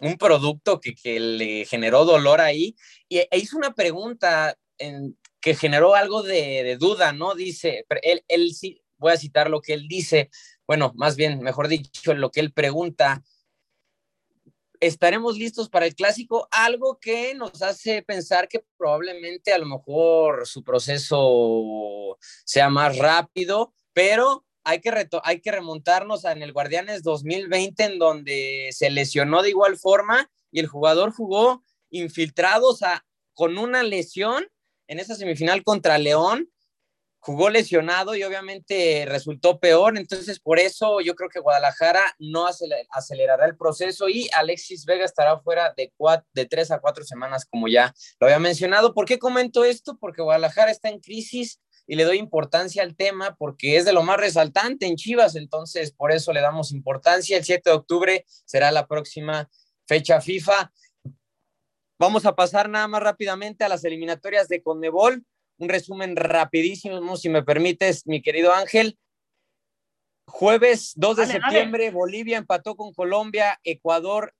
un producto que, que, le generó dolor ahí y, e hizo una pregunta que generó algo de, de duda, ¿no? Dice, él, él sí, voy a citar lo que él dice, bueno, más bien, mejor dicho, lo que él pregunta, ¿estaremos listos para el clásico? Algo que nos hace pensar que probablemente a lo mejor su proceso sea más rápido, pero hay que, hay que remontarnos a en el Guardianes 2020 en donde se lesionó de igual forma y el jugador jugó infiltrado, o sea, con una lesión en esa semifinal contra León jugó lesionado y obviamente resultó peor, entonces por eso yo creo que Guadalajara no acelerará el proceso y Alexis Vega estará fuera de, de tres a cuatro semanas, como ya lo había mencionado. ¿Por qué comento esto? Porque Guadalajara está en crisis y le doy importancia al tema porque es de lo más resaltante en Chivas, entonces por eso le damos importancia. El 7 de octubre será la próxima fecha FIFA. Vamos a pasar nada más rápidamente a las eliminatorias de Conmebol un resumen rapidísimo, si me permites, mi querido Ángel. Jueves 2 de septiembre, Bolivia empató con Colombia, Ecuador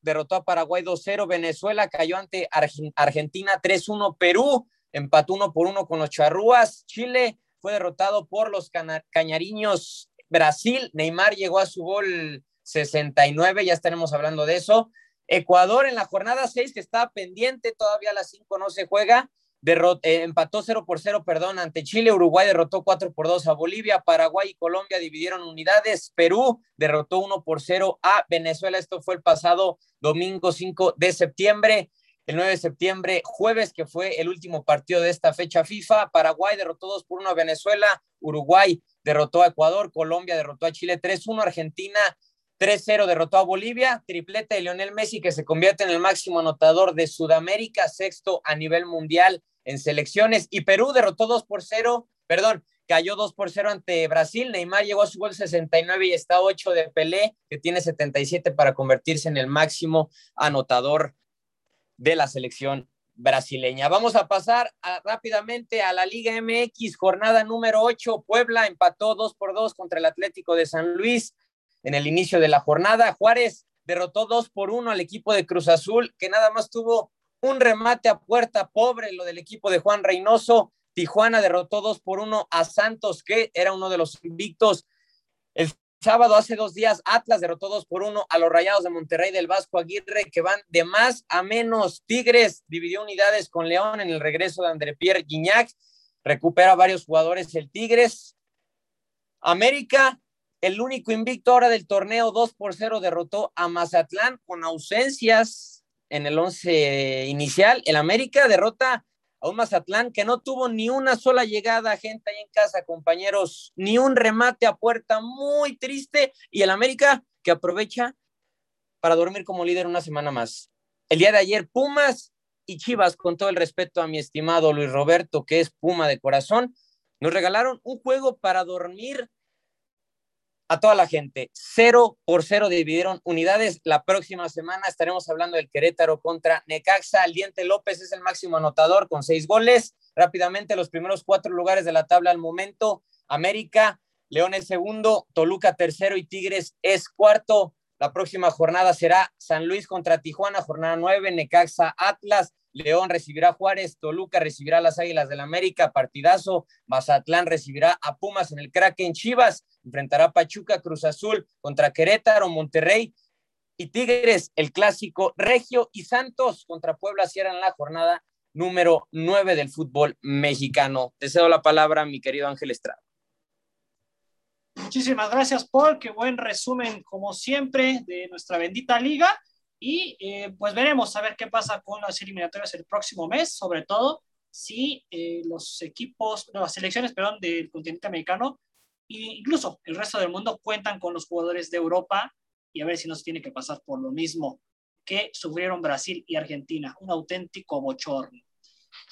derrotó a Paraguay 2-0, Venezuela cayó ante Argentina 3-1, Perú empató 1 por 1 con los Charrúas, Chile fue derrotado por los Cañariños, Brasil, Neymar llegó a su gol 69, ya estaremos hablando de eso. Ecuador en la jornada 6 que está pendiente, todavía a las 5 no se juega, eh, empató 0 por 0, perdón, ante Chile, Uruguay derrotó 4 por 2 a Bolivia, Paraguay y Colombia dividieron unidades, Perú derrotó 1 por 0 a Venezuela, esto fue el pasado domingo 5 de septiembre, el 9 de septiembre, jueves, que fue el último partido de esta fecha FIFA, Paraguay derrotó 2 por 1 a Venezuela, Uruguay derrotó a Ecuador, Colombia derrotó a Chile 3-1, Argentina 3-0 derrotó a Bolivia, triplete de Lionel Messi que se convierte en el máximo anotador de Sudamérica, sexto a nivel mundial en selecciones. Y Perú derrotó 2 por 0, perdón, cayó 2 por 0 ante Brasil, Neymar llegó a su gol 69 y está 8 de Pelé, que tiene 77 para convertirse en el máximo anotador de la selección brasileña. Vamos a pasar rápidamente a la Liga MX, jornada número 8, Puebla empató 2 por 2 contra el Atlético de San Luis, en el inicio de la jornada. Juárez derrotó dos por uno al equipo de Cruz Azul, que nada más tuvo un remate a puerta pobre, lo del equipo de Juan Reynoso. Tijuana derrotó dos por uno a Santos, que era uno de los invictos. El sábado, hace dos días, Atlas derrotó dos por uno a los Rayados de Monterrey del Vasco Aguirre, que van de más a menos. Tigres dividió unidades con León en el regreso de André Pierre Guignac. Recupera varios jugadores el Tigres. América el único invicto ahora del torneo 2 por 0 derrotó a Mazatlán con ausencias en el 11 inicial. El América derrota a un Mazatlán que no tuvo ni una sola llegada, gente ahí en casa, compañeros, ni un remate a puerta, muy triste. Y el América que aprovecha para dormir como líder una semana más. El día de ayer, Pumas y Chivas, con todo el respeto a mi estimado Luis Roberto, que es Puma de corazón, nos regalaron un juego para dormir a toda la gente. Cero por cero dividieron unidades. La próxima semana estaremos hablando del Querétaro contra Necaxa. El Diente López es el máximo anotador con seis goles. Rápidamente, los primeros cuatro lugares de la tabla al momento. América, León es segundo, Toluca tercero y Tigres es cuarto. La próxima jornada será San Luis contra Tijuana, jornada nueve, Necaxa Atlas, León recibirá a Juárez, Toluca recibirá a las Águilas del América, partidazo, Mazatlán recibirá a Pumas en el Kraken, Chivas enfrentará Pachuca, Cruz Azul contra Querétaro, Monterrey y Tigres, el clásico Regio y Santos contra Puebla cierran la jornada número nueve del fútbol mexicano. Te cedo la palabra, mi querido Ángel Estrada. Muchísimas gracias, Paul. Qué buen resumen, como siempre, de nuestra bendita liga. Y eh, pues veremos a ver qué pasa con las eliminatorias el próximo mes, sobre todo si eh, los equipos, las selecciones, perdón, del continente americano e incluso el resto del mundo cuentan con los jugadores de Europa y a ver si nos tiene que pasar por lo mismo que sufrieron Brasil y Argentina, un auténtico bochorno.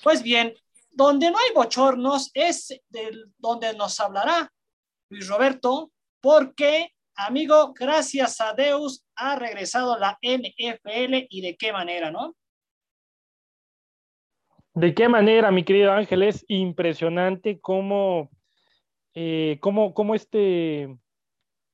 Pues bien, donde no hay bochornos es donde nos hablará Luis Roberto, porque amigo, gracias a Deus ha regresado la NFL y de qué manera, ¿no? De qué manera, mi querido Ángel, es impresionante cómo, eh, cómo, cómo este,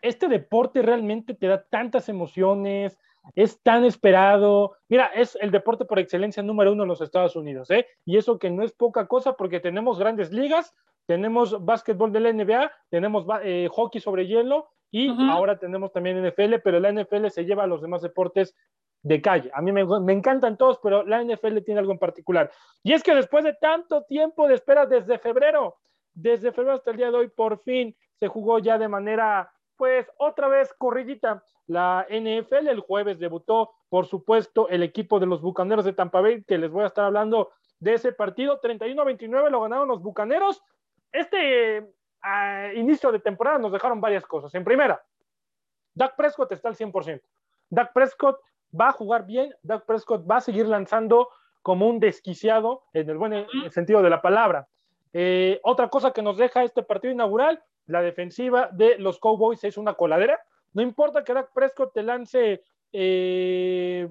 este deporte realmente te da tantas emociones, es tan esperado. Mira, es el deporte por excelencia número uno en los Estados Unidos, ¿eh? Y eso que no es poca cosa porque tenemos grandes ligas, tenemos básquetbol de la NBA, tenemos eh, hockey sobre hielo y ahora tenemos también NFL, pero la NFL se lleva a los demás deportes de calle. A mí me, encantan todos, pero la NFL tiene algo en particular. Y es que después de tanto tiempo de espera desde febrero, desde febrero hasta el día de hoy, por fin se jugó ya de manera, pues, otra vez corridita. La NFL el jueves debutó, por supuesto, el equipo de los Bucaneros de Tampa Bay, que les voy a estar hablando de ese partido. 31-29 lo ganaron los Bucaneros. Este a inicio de temporada nos dejaron varias cosas. En primera, Dak Prescott está al 100%. Dak Prescott va a jugar bien, Dak Prescott va a seguir lanzando como un desquiciado en el buen sentido de la palabra. Eh, otra cosa que nos deja este partido inaugural, la defensiva de los Cowboys es una coladera. No importa que Dak Prescott te lance eh,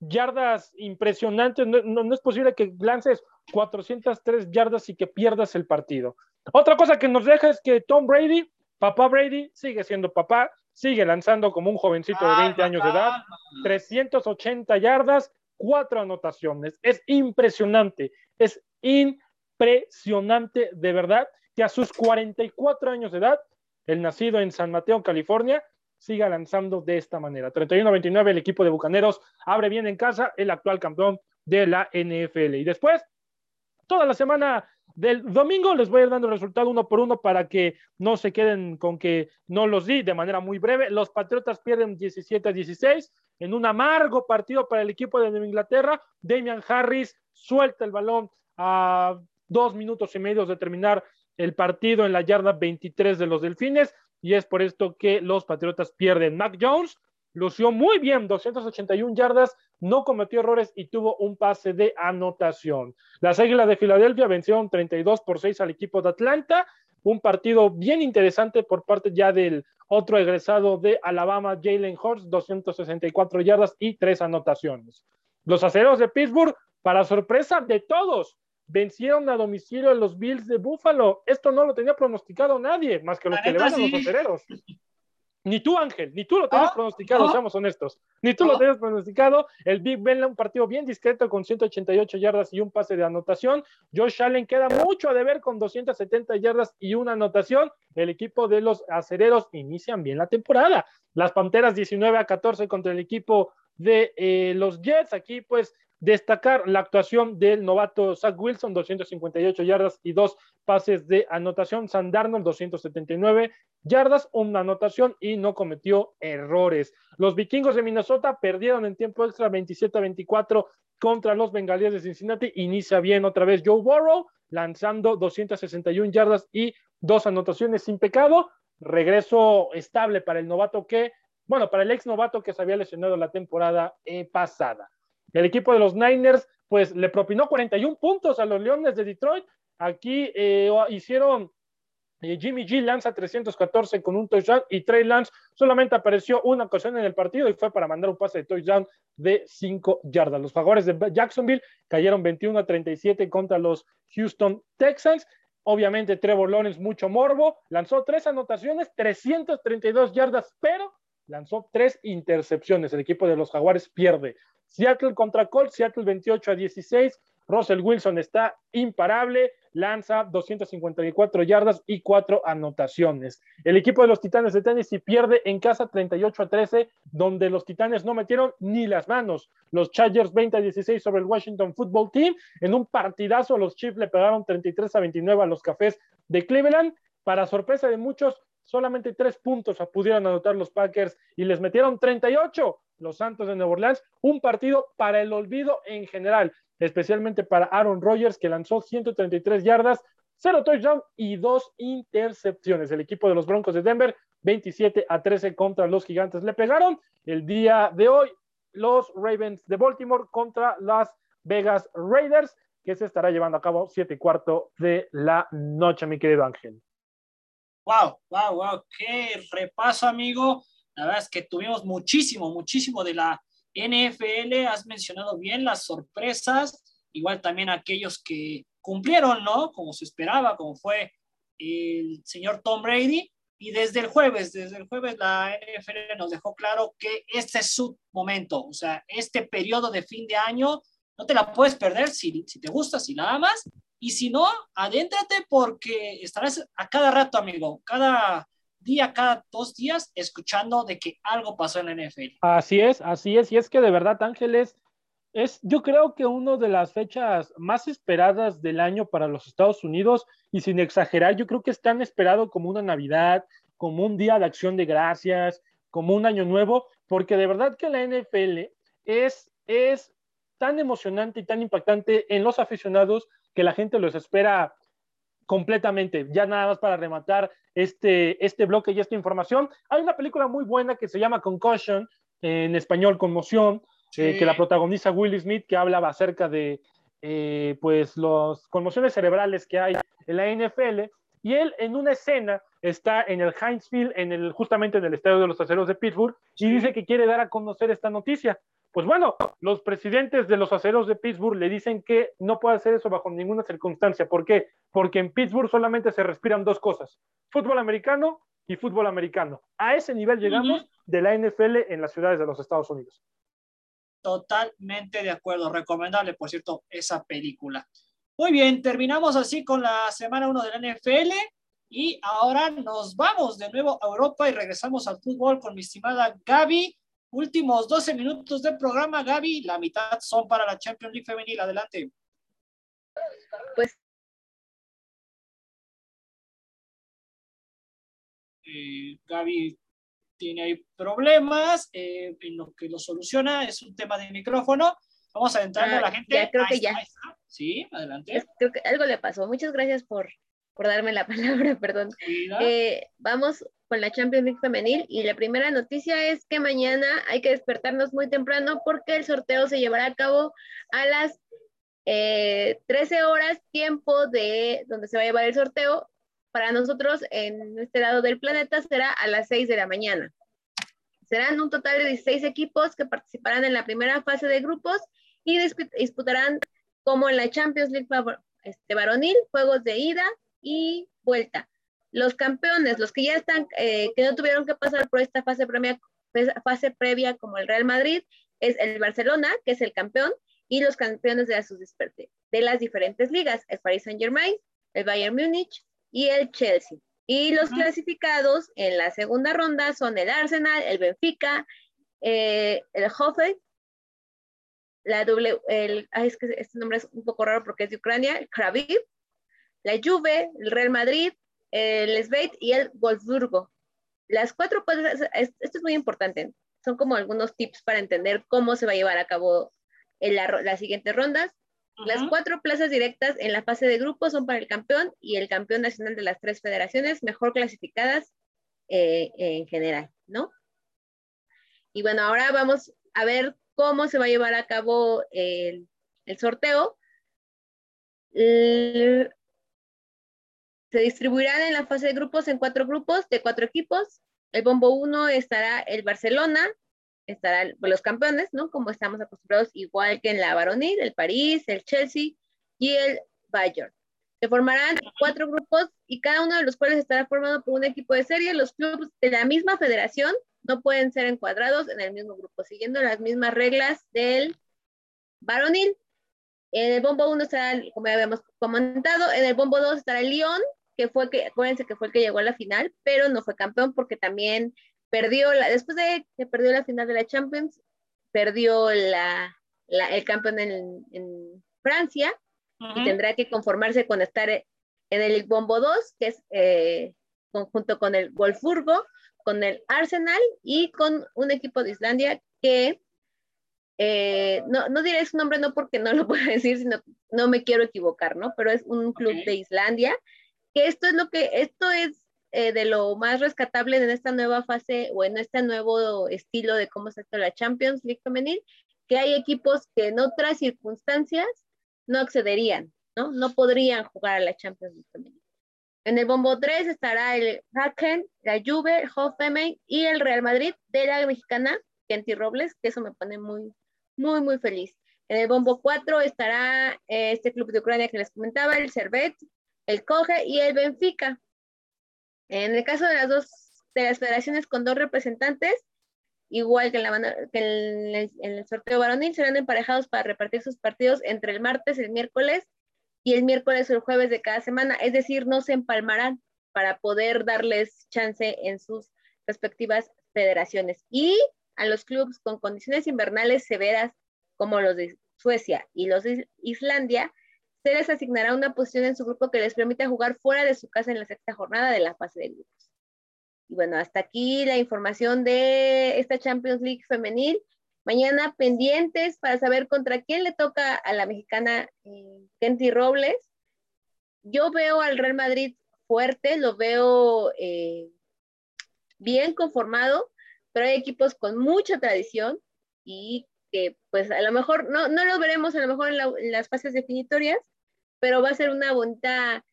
yardas impresionantes, no, es posible que lances 403 yardas y que pierdas el partido. Otra cosa que nos deja es que Tom Brady, papá Brady, sigue siendo papá, sigue lanzando como un jovencito de 20 años de edad, 380 yardas, cuatro anotaciones. Es impresionante, es impresionante de verdad que a sus 44 años de edad, el nacido en San Mateo, California, siga lanzando de esta manera. 31-29, el equipo de Bucaneros abre bien en casa, el actual campeón de la NFL. Y después, toda la semana del domingo les voy a ir dando el resultado uno por uno para que no se queden con que no los di de manera muy breve. Los Patriotas pierden 17 a 16 en un amargo partido para el equipo de Nueva Inglaterra. Damian Harris suelta el balón a dos minutos y medio de terminar el partido en la yarda 23 de los Delfines y es por esto que los Patriotas pierden. Mac Jones lució muy bien, 281 yardas, no cometió errores y tuvo un pase de anotación. Las Águilas de Filadelfia vencieron 32 por 6 al equipo de Atlanta, un partido bien interesante por parte ya del otro egresado de Alabama, Jalen Hurts, 264 yardas y tres anotaciones. Los aceros de Pittsburgh, para sorpresa de todos, vencieron a domicilio a los Bills de Buffalo. Esto no lo tenía pronosticado nadie, más que los que le van a los acereros. Ni tú, Ángel, ni tú lo tenías pronosticado, seamos honestos. Ni tú lo tenías pronosticado. El Big Ben, un partido bien discreto con 188 yardas y un pase de anotación. Josh Allen queda mucho a deber con 270 yardas y una anotación. El equipo de los acereros inician bien la temporada. Las Panteras 19 a 14 contra el equipo de eh, los Jets. Aquí, pues, Destacar la actuación del novato Zach Wilson, 258 yardas y dos pases de anotación. San Darnold, 279 yardas, una anotación y no cometió errores. Los vikingos de Minnesota perdieron en tiempo extra 27 a 24 contra los bengalíes de Cincinnati. Inicia bien otra vez Joe Burrow, lanzando 261 yardas y dos anotaciones sin pecado. Regreso estable para el novato que, bueno, para el ex novato que se había lesionado la temporada eh, pasada. El equipo de los Niners, pues le propinó 41 puntos a los Leones de Detroit. Aquí eh, hicieron Jimmy G lanza 314 con un touchdown y Trey Lance solamente apareció una ocasión en el partido y fue para mandar un pase de touchdown de 5 yardas. Los jugadores de Jacksonville cayeron 21 a 37 contra los Houston Texans. Obviamente Trevor Lawrence mucho morbo, lanzó tres anotaciones, 332 yardas, pero lanzó tres intercepciones. El equipo de los Jaguares pierde. Seattle contra Colts, Seattle 28 a 16. Russell Wilson está imparable, lanza 254 yardas y cuatro anotaciones. El equipo de los Titanes de Tennessee pierde en casa 38 a 13, donde los Titanes no metieron ni las manos. Los Chargers 20 a 16 sobre el Washington Football Team. En un partidazo, los Chiefs le pegaron 33 a 29 a los Cafés de Cleveland. Para sorpresa de muchos, solamente tres puntos pudieron anotar los Packers y les metieron 38 los Santos de Nueva Orleans. Un partido para el olvido en general especialmente para Aaron Rodgers, que lanzó 133 yardas, 0 touchdown y 2 intercepciones. El equipo de los Broncos de Denver, 27 a 13 contra los Gigantes. Le pegaron el día de hoy los Ravens de Baltimore contra las Vegas Raiders, que se estará llevando a cabo 7 y cuarto de la noche, mi querido Ángel. Wow, wow, wow, qué repaso, amigo. La verdad es que tuvimos muchísimo, muchísimo de la NFL, has mencionado bien las sorpresas, igual también aquellos que cumplieron, ¿no? Como se esperaba, como fue el señor Tom Brady. Y desde el jueves, desde el jueves la NFL nos dejó claro que este es su momento, o sea, este periodo de fin de año no te la puedes perder si, si te gusta, si la amas, y si no, adéntrate porque estarás a cada rato, amigo, cada día, cada dos días, escuchando de que algo pasó en la NFL. Así es, así es. Y es que de verdad, Ángeles, es yo creo que una de las fechas más esperadas del año para los Estados Unidos, y sin exagerar, yo creo que es tan esperado como una Navidad, como un día de acción de gracias, como un año nuevo, porque de verdad que la NFL es, es tan emocionante y tan impactante en los aficionados que la gente los espera completamente. Ya nada más para rematar este, este bloque y esta información. Hay una película muy buena que se llama Concussion, en español Conmoción, eh, que la protagoniza Will Smith, que hablaba acerca de eh, pues las conmociones cerebrales que hay en la NFL. Y él en una escena está en el Heinz Field, en el, justamente en el estadio de los aceros de Pittsburgh, y dice que quiere dar a conocer esta noticia. Pues bueno, los presidentes de los aceros de Pittsburgh le dicen que no puede hacer eso bajo ninguna circunstancia. ¿Por qué? Porque en Pittsburgh solamente se respiran dos cosas, fútbol americano y fútbol americano. A ese nivel llegamos de la NFL en las ciudades de los Estados Unidos. Totalmente de acuerdo. Recomendable, por cierto, esa película. Muy bien, terminamos así con la semana 1 de la NFL y ahora nos vamos de nuevo a Europa y regresamos al fútbol con mi estimada Gaby Últimos 12 minutos del programa, Gaby. La mitad son para la Champions League femenil. Adelante. Pues. Eh, Gaby tiene ahí problemas. Eh, en lo que lo soluciona es un tema de micrófono. Vamos a entrar a la ah, gente. Ya creo que ya. Sí, adelante. Creo que algo le pasó. Muchas gracias por, por darme la palabra, perdón. Eh, vamos con la Champions League femenil y la primera noticia es que mañana hay que despertarnos muy temprano porque el sorteo se llevará a cabo a las 13 eh, horas tiempo de donde se va a llevar el sorteo. Para nosotros en este lado del planeta será a las 6 de la mañana. Serán un total de 16 equipos que participarán en la primera fase de grupos y disputarán como en la Champions League este, varonil, juegos de ida, y vuelta. Los campeones, los que ya están, eh, que no tuvieron que pasar por esta fase previa, fase previa como el Real Madrid, es el Barcelona, que es el campeón, y los campeones de las, de las diferentes ligas, el Paris Saint Germain, el Bayern Múnich y el Chelsea. Y los clasificados en la segunda ronda son el Arsenal, el Benfica, eh, el Hoffenheim, la W, el, es que este nombre es un poco raro porque es de Ucrania, el Kraviv, la Juve, el Real Madrid, el Sveit y el Wolfsburgo. Las cuatro, esto es muy importante, son como algunos tips para entender cómo se va a llevar a cabo en las siguientes rondas. Las cuatro plazas directas en la fase de grupo son para el campeón y el campeón nacional de las tres federaciones mejor clasificadas eh, en general, ¿no? Y bueno, ahora vamos a ver cómo se va a llevar a cabo el, el sorteo se distribuirán en la fase de grupos en cuatro grupos de cuatro equipos. El bombo 1 estará el Barcelona, estarán los campeones, ¿no? Como estamos acostumbrados, igual que en la varonil, el París, el Chelsea y el Bayern. Se formarán cuatro grupos y cada uno de los cuales estará formado por un equipo de serie. Los clubes de la misma federación no pueden ser encuadrados en el mismo grupo, siguiendo las mismas reglas del varonil. En el bombo 1 estará, como ya habíamos comentado, en el bombo 2 estará el Lyon, que fue que, acuérdense que fue el que llegó a la final, pero no fue campeón porque también perdió, la, después de que perdió la final de la Champions, perdió la, el campeón en, en Francia y tendrá que conformarse con estar en el Bombo 2, que es eh, conjunto con el Wolfsburgo, con el Arsenal y con un equipo de Islandia que eh, no, no diré su nombre no porque no lo puedo decir, sino no me quiero equivocar, ¿no? Pero es un club de Islandia, esto es lo que, esto es eh, de lo más rescatable en esta nueva fase o en este nuevo estilo de cómo se hace la Champions League femenil, que hay equipos que en otras circunstancias no accederían, ¿no? No podrían jugar a la Champions League femenil. En el bombo 3 estará el Haken, la Juve, el Hoffenheim y el Real Madrid de la mexicana Kenty Robles, que eso me pone muy, muy, muy feliz. En el bombo 4 estará eh, este club de Ucrania que les comentaba, el Servet, el Coge y el Benfica. En el caso de las dos, de las federaciones con dos representantes, igual que en, el, sorteo varonil, serán emparejados para repartir sus partidos entre el martes, el miércoles y el miércoles o el jueves de cada semana. Es decir, no se empalmarán para poder darles chance en sus respectivas federaciones. Y a los clubes con condiciones invernales severas, como los de Suecia y los de Islandia, se les asignará una posición en su grupo que les permita jugar fuera de su casa en la sexta jornada de la fase de grupos. Y bueno, hasta aquí la información de esta Champions League femenil. Mañana pendientes para saber contra quién le toca a la mexicana eh, Kenty Robles. Yo veo al Real Madrid fuerte, lo veo eh, bien conformado, pero hay equipos con mucha tradición y que pues a lo mejor no, no lo veremos a lo mejor en las fases definitorias, pero va a ser una bonita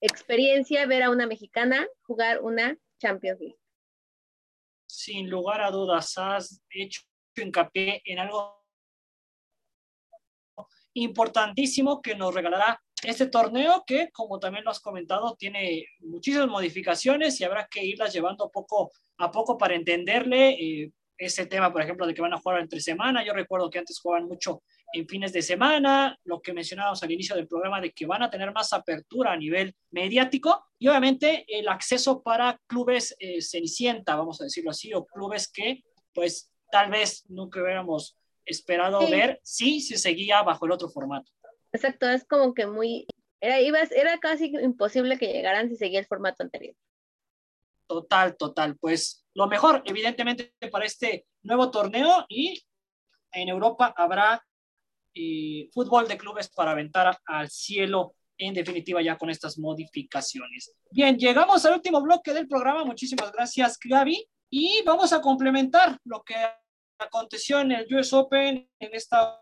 experiencia ver a una mexicana jugar una Champions League. Sin lugar a dudas, has hecho hincapié en algo importantísimo que nos regalará este torneo que, como también lo has comentado, tiene muchísimas modificaciones y habrá que irlas llevando poco a poco para entenderle. Eh, ese tema, por ejemplo, de que van a jugar entre semana. Yo recuerdo que antes jugaban mucho en fines de semana, lo que mencionábamos al inicio del programa de que van a tener más apertura a nivel mediático y obviamente el acceso para clubes eh, cenicienta, vamos a decirlo así, o clubes que pues tal vez nunca hubiéramos esperado ver si se seguía bajo el otro formato. Exacto, es como que muy, era, era casi imposible que llegaran si seguía el formato anterior. Total, total. Pues lo mejor, evidentemente, para este nuevo torneo y en Europa habrá eh, fútbol de clubes para aventar al cielo, en definitiva, ya con estas modificaciones. Bien, llegamos al último bloque del programa. Muchísimas gracias, Gaby. Y vamos a complementar lo que aconteció en el US Open en esta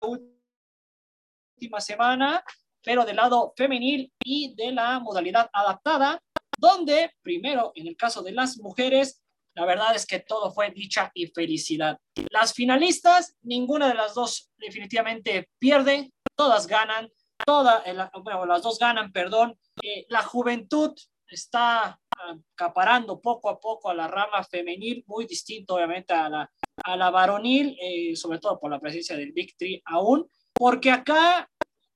última semana, pero del lado femenil y de la modalidad adaptada donde primero, en el caso de las mujeres, la verdad es que todo fue dicha y felicidad. Las finalistas, ninguna de las dos definitivamente pierde, todas ganan, todas, bueno, las dos ganan, perdón. Eh, la juventud está acaparando poco a poco a la rama femenil, muy distinto obviamente a la, a la varonil, eh, sobre todo por la presencia del Victory aún, porque acá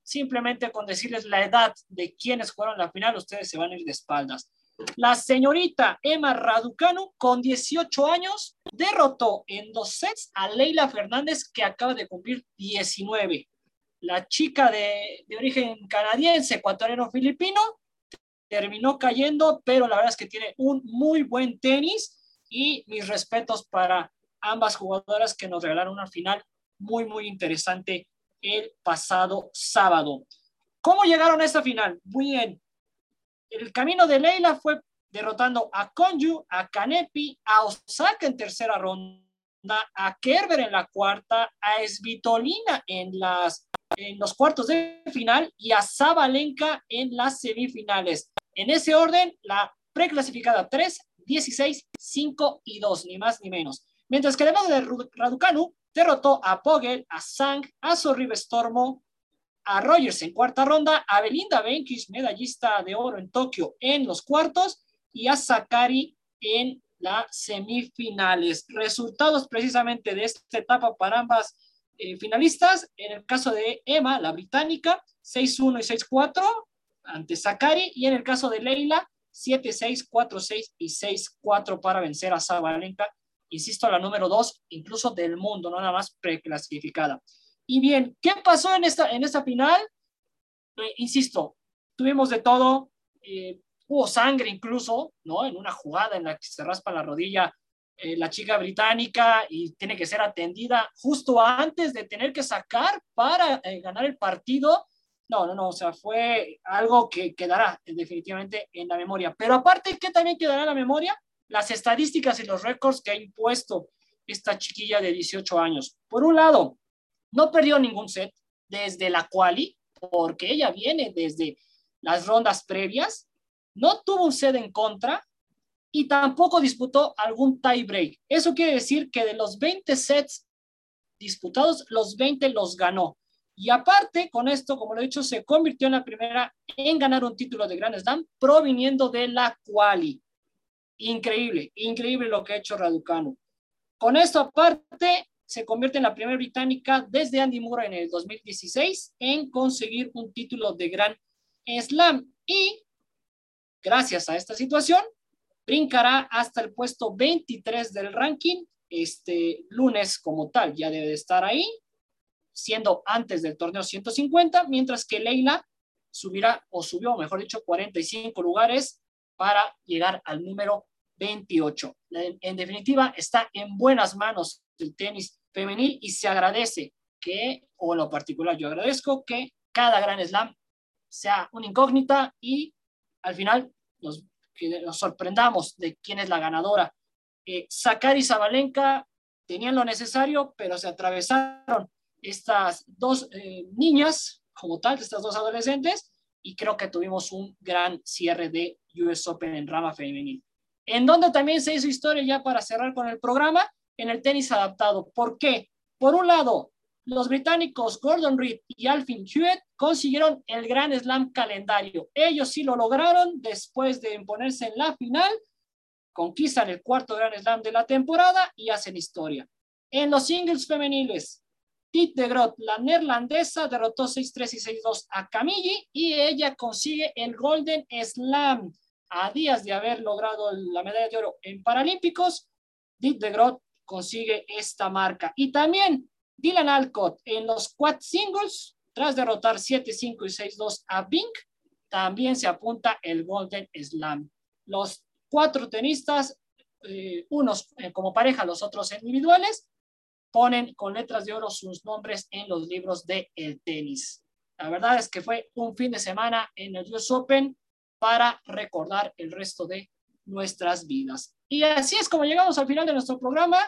simplemente con decirles la edad de quienes jugaron la final, ustedes se van a ir de espaldas. La señorita Emma Raducanu, con 18 años, derrotó en dos sets a Leila Fernández, que acaba de cumplir 19. La chica de, origen canadiense, ecuatoriano filipino, terminó cayendo, pero la verdad es que tiene un muy buen tenis y mis respetos para ambas jugadoras que nos regalaron una final muy, muy interesante el pasado sábado. ¿Cómo llegaron a esta final? Muy bien, el camino de Leila fue derrotando a Konju, a Kanepi, a Osaka en tercera ronda, a Kerber en la cuarta, a Svitolina en los cuartos de final y a Zabalenka en las semifinales. En ese orden, la preclasificada 3, 16, 5 y 2, ni más ni menos. Mientras que lado de Raducanu derrotó a Pogel, a Sang, a Sorribe Stormo, a Rogers en cuarta ronda, a Belinda Benkis, medallista de oro en Tokio, en los cuartos, y a Sakari en las semifinales. Resultados precisamente de esta etapa para ambas eh, finalistas. En el caso de Emma, la británica, 6-1 y 6-4 ante Sakari. Y en el caso de Leila, 7-6, 4-6 y 6-4 para vencer a Sabalenka. Insisto, la número 2 incluso del mundo, no nada más preclasificada. Y bien, ¿qué pasó en esta, en esta final? Eh, insisto, tuvimos de todo. Eh, hubo sangre incluso, ¿no? En una jugada en la que se raspa la rodilla eh, la chica británica y tiene que ser atendida justo antes de tener que sacar para eh, ganar el partido. No, no, no, o sea, fue algo que quedará definitivamente en la memoria. Pero aparte, ¿qué también quedará en la memoria? Las estadísticas y los récords que ha impuesto esta chiquilla de 18 años. Por un lado, no perdió ningún set desde la quali, porque ella viene desde las rondas previas no tuvo un set en contra y tampoco disputó algún tie break. Eso quiere decir que de los 20 sets disputados, los 20 los ganó. Y aparte, con esto, como lo he dicho, se convirtió en la primera en ganar un título de Grand Slam proviniendo de la quali. Increíble, increíble lo que ha hecho Raducanu. Con esto aparte, se convierte en la primera británica desde Andy Murray en el 2016 en conseguir un título de Grand Slam. Y Gracias a esta situación, brincará hasta el puesto 23 del ranking este lunes como tal. Ya debe de estar ahí, siendo antes del torneo 150, mientras que Leila subirá o subió, mejor dicho, 45 lugares para llegar al número 28. En definitiva, está en buenas manos el tenis femenil y se agradece que, o en lo particular yo agradezco que cada gran slam sea una incógnita y al final nos, sorprendamos de quién es la ganadora. Eh, y Zabalenka tenían lo necesario, pero se atravesaron estas dos eh, niñas, como tal, estas dos adolescentes, y creo que tuvimos un gran cierre de US Open en rama femenil. En donde también se hizo historia ya para cerrar con el programa, en el tenis adaptado. ¿Por qué? Por un lado, los británicos Gordon Reed y Alfin Hewitt consiguieron el Gran Slam calendario. Ellos sí lo lograron después de imponerse en la final, conquistan el cuarto Gran Slam de la temporada y hacen historia. En los singles femeniles, Tite de Groot, la neerlandesa, derrotó 6-3 y 6-2 a Camille y ella consigue el Golden Slam. A días de haber logrado la medalla de oro en Paralímpicos, Tite de Groot consigue esta marca. Y también Dylan Alcott en los quad singles, tras derrotar 7-5 y 6-2 a Pink, también se apunta el Golden Slam. Los cuatro tenistas, eh, unos eh, como pareja, los otros individuales, ponen con letras de oro sus nombres en los libros de el tenis. La verdad es que fue un fin de semana en el US Open para recordar el resto de nuestras vidas. Y así es como llegamos al final de nuestro programa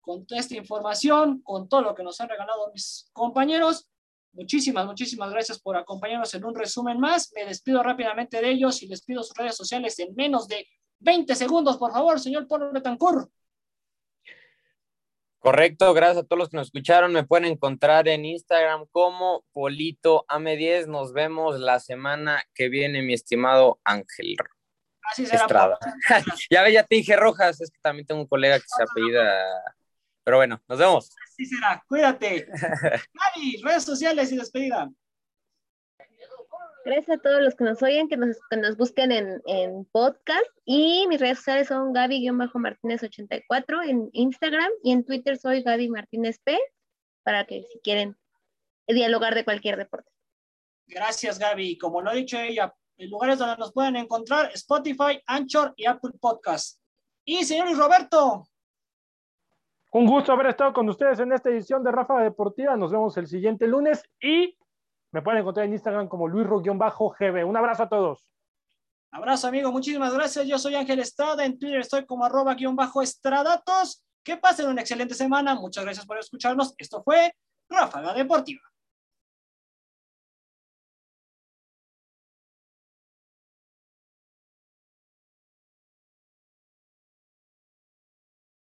con toda esta información, con todo lo que nos han regalado mis compañeros. Muchísimas, muchísimas gracias por acompañarnos en un resumen más. Me despido rápidamente de ellos y les pido sus redes sociales en menos de 20 segundos, por favor, señor Polo Betancourt. Correcto, gracias a todos los que nos escucharon. Me pueden encontrar en Instagram como Polito AM10. Nos vemos la semana que viene, mi estimado Ángel. Así será. Estrada. ya ve, ya te dije Rojas, es que también tengo un colega que se apellida pero bueno, nos vemos. Así será, cuídate. Mari, redes sociales y despedida. Gracias a todos los que nos oyen, que nos, nos busquen en, en, podcast. Y mis redes sociales son Gaby-Martínez84 en Instagram y en Twitter soy Gaby Martínez P para que si quieren dialogar de cualquier deporte. Gracias, Gaby. Como lo ha dicho ella, lugares donde nos pueden encontrar Spotify, Anchor y Apple Podcast. Y señor Luis Roberto, un gusto haber estado con ustedes en esta edición de Rafa Deportiva. Nos vemos el siguiente lunes y me pueden encontrar en Instagram como luisro-gb. Un abrazo a todos. Abrazo, amigo. Muchísimas gracias. Yo soy Ángel Estrada. En Twitter estoy como arroba-estradatos. Que pasen una excelente semana. Muchas gracias por escucharnos. Esto fue Ráfaga Deportiva.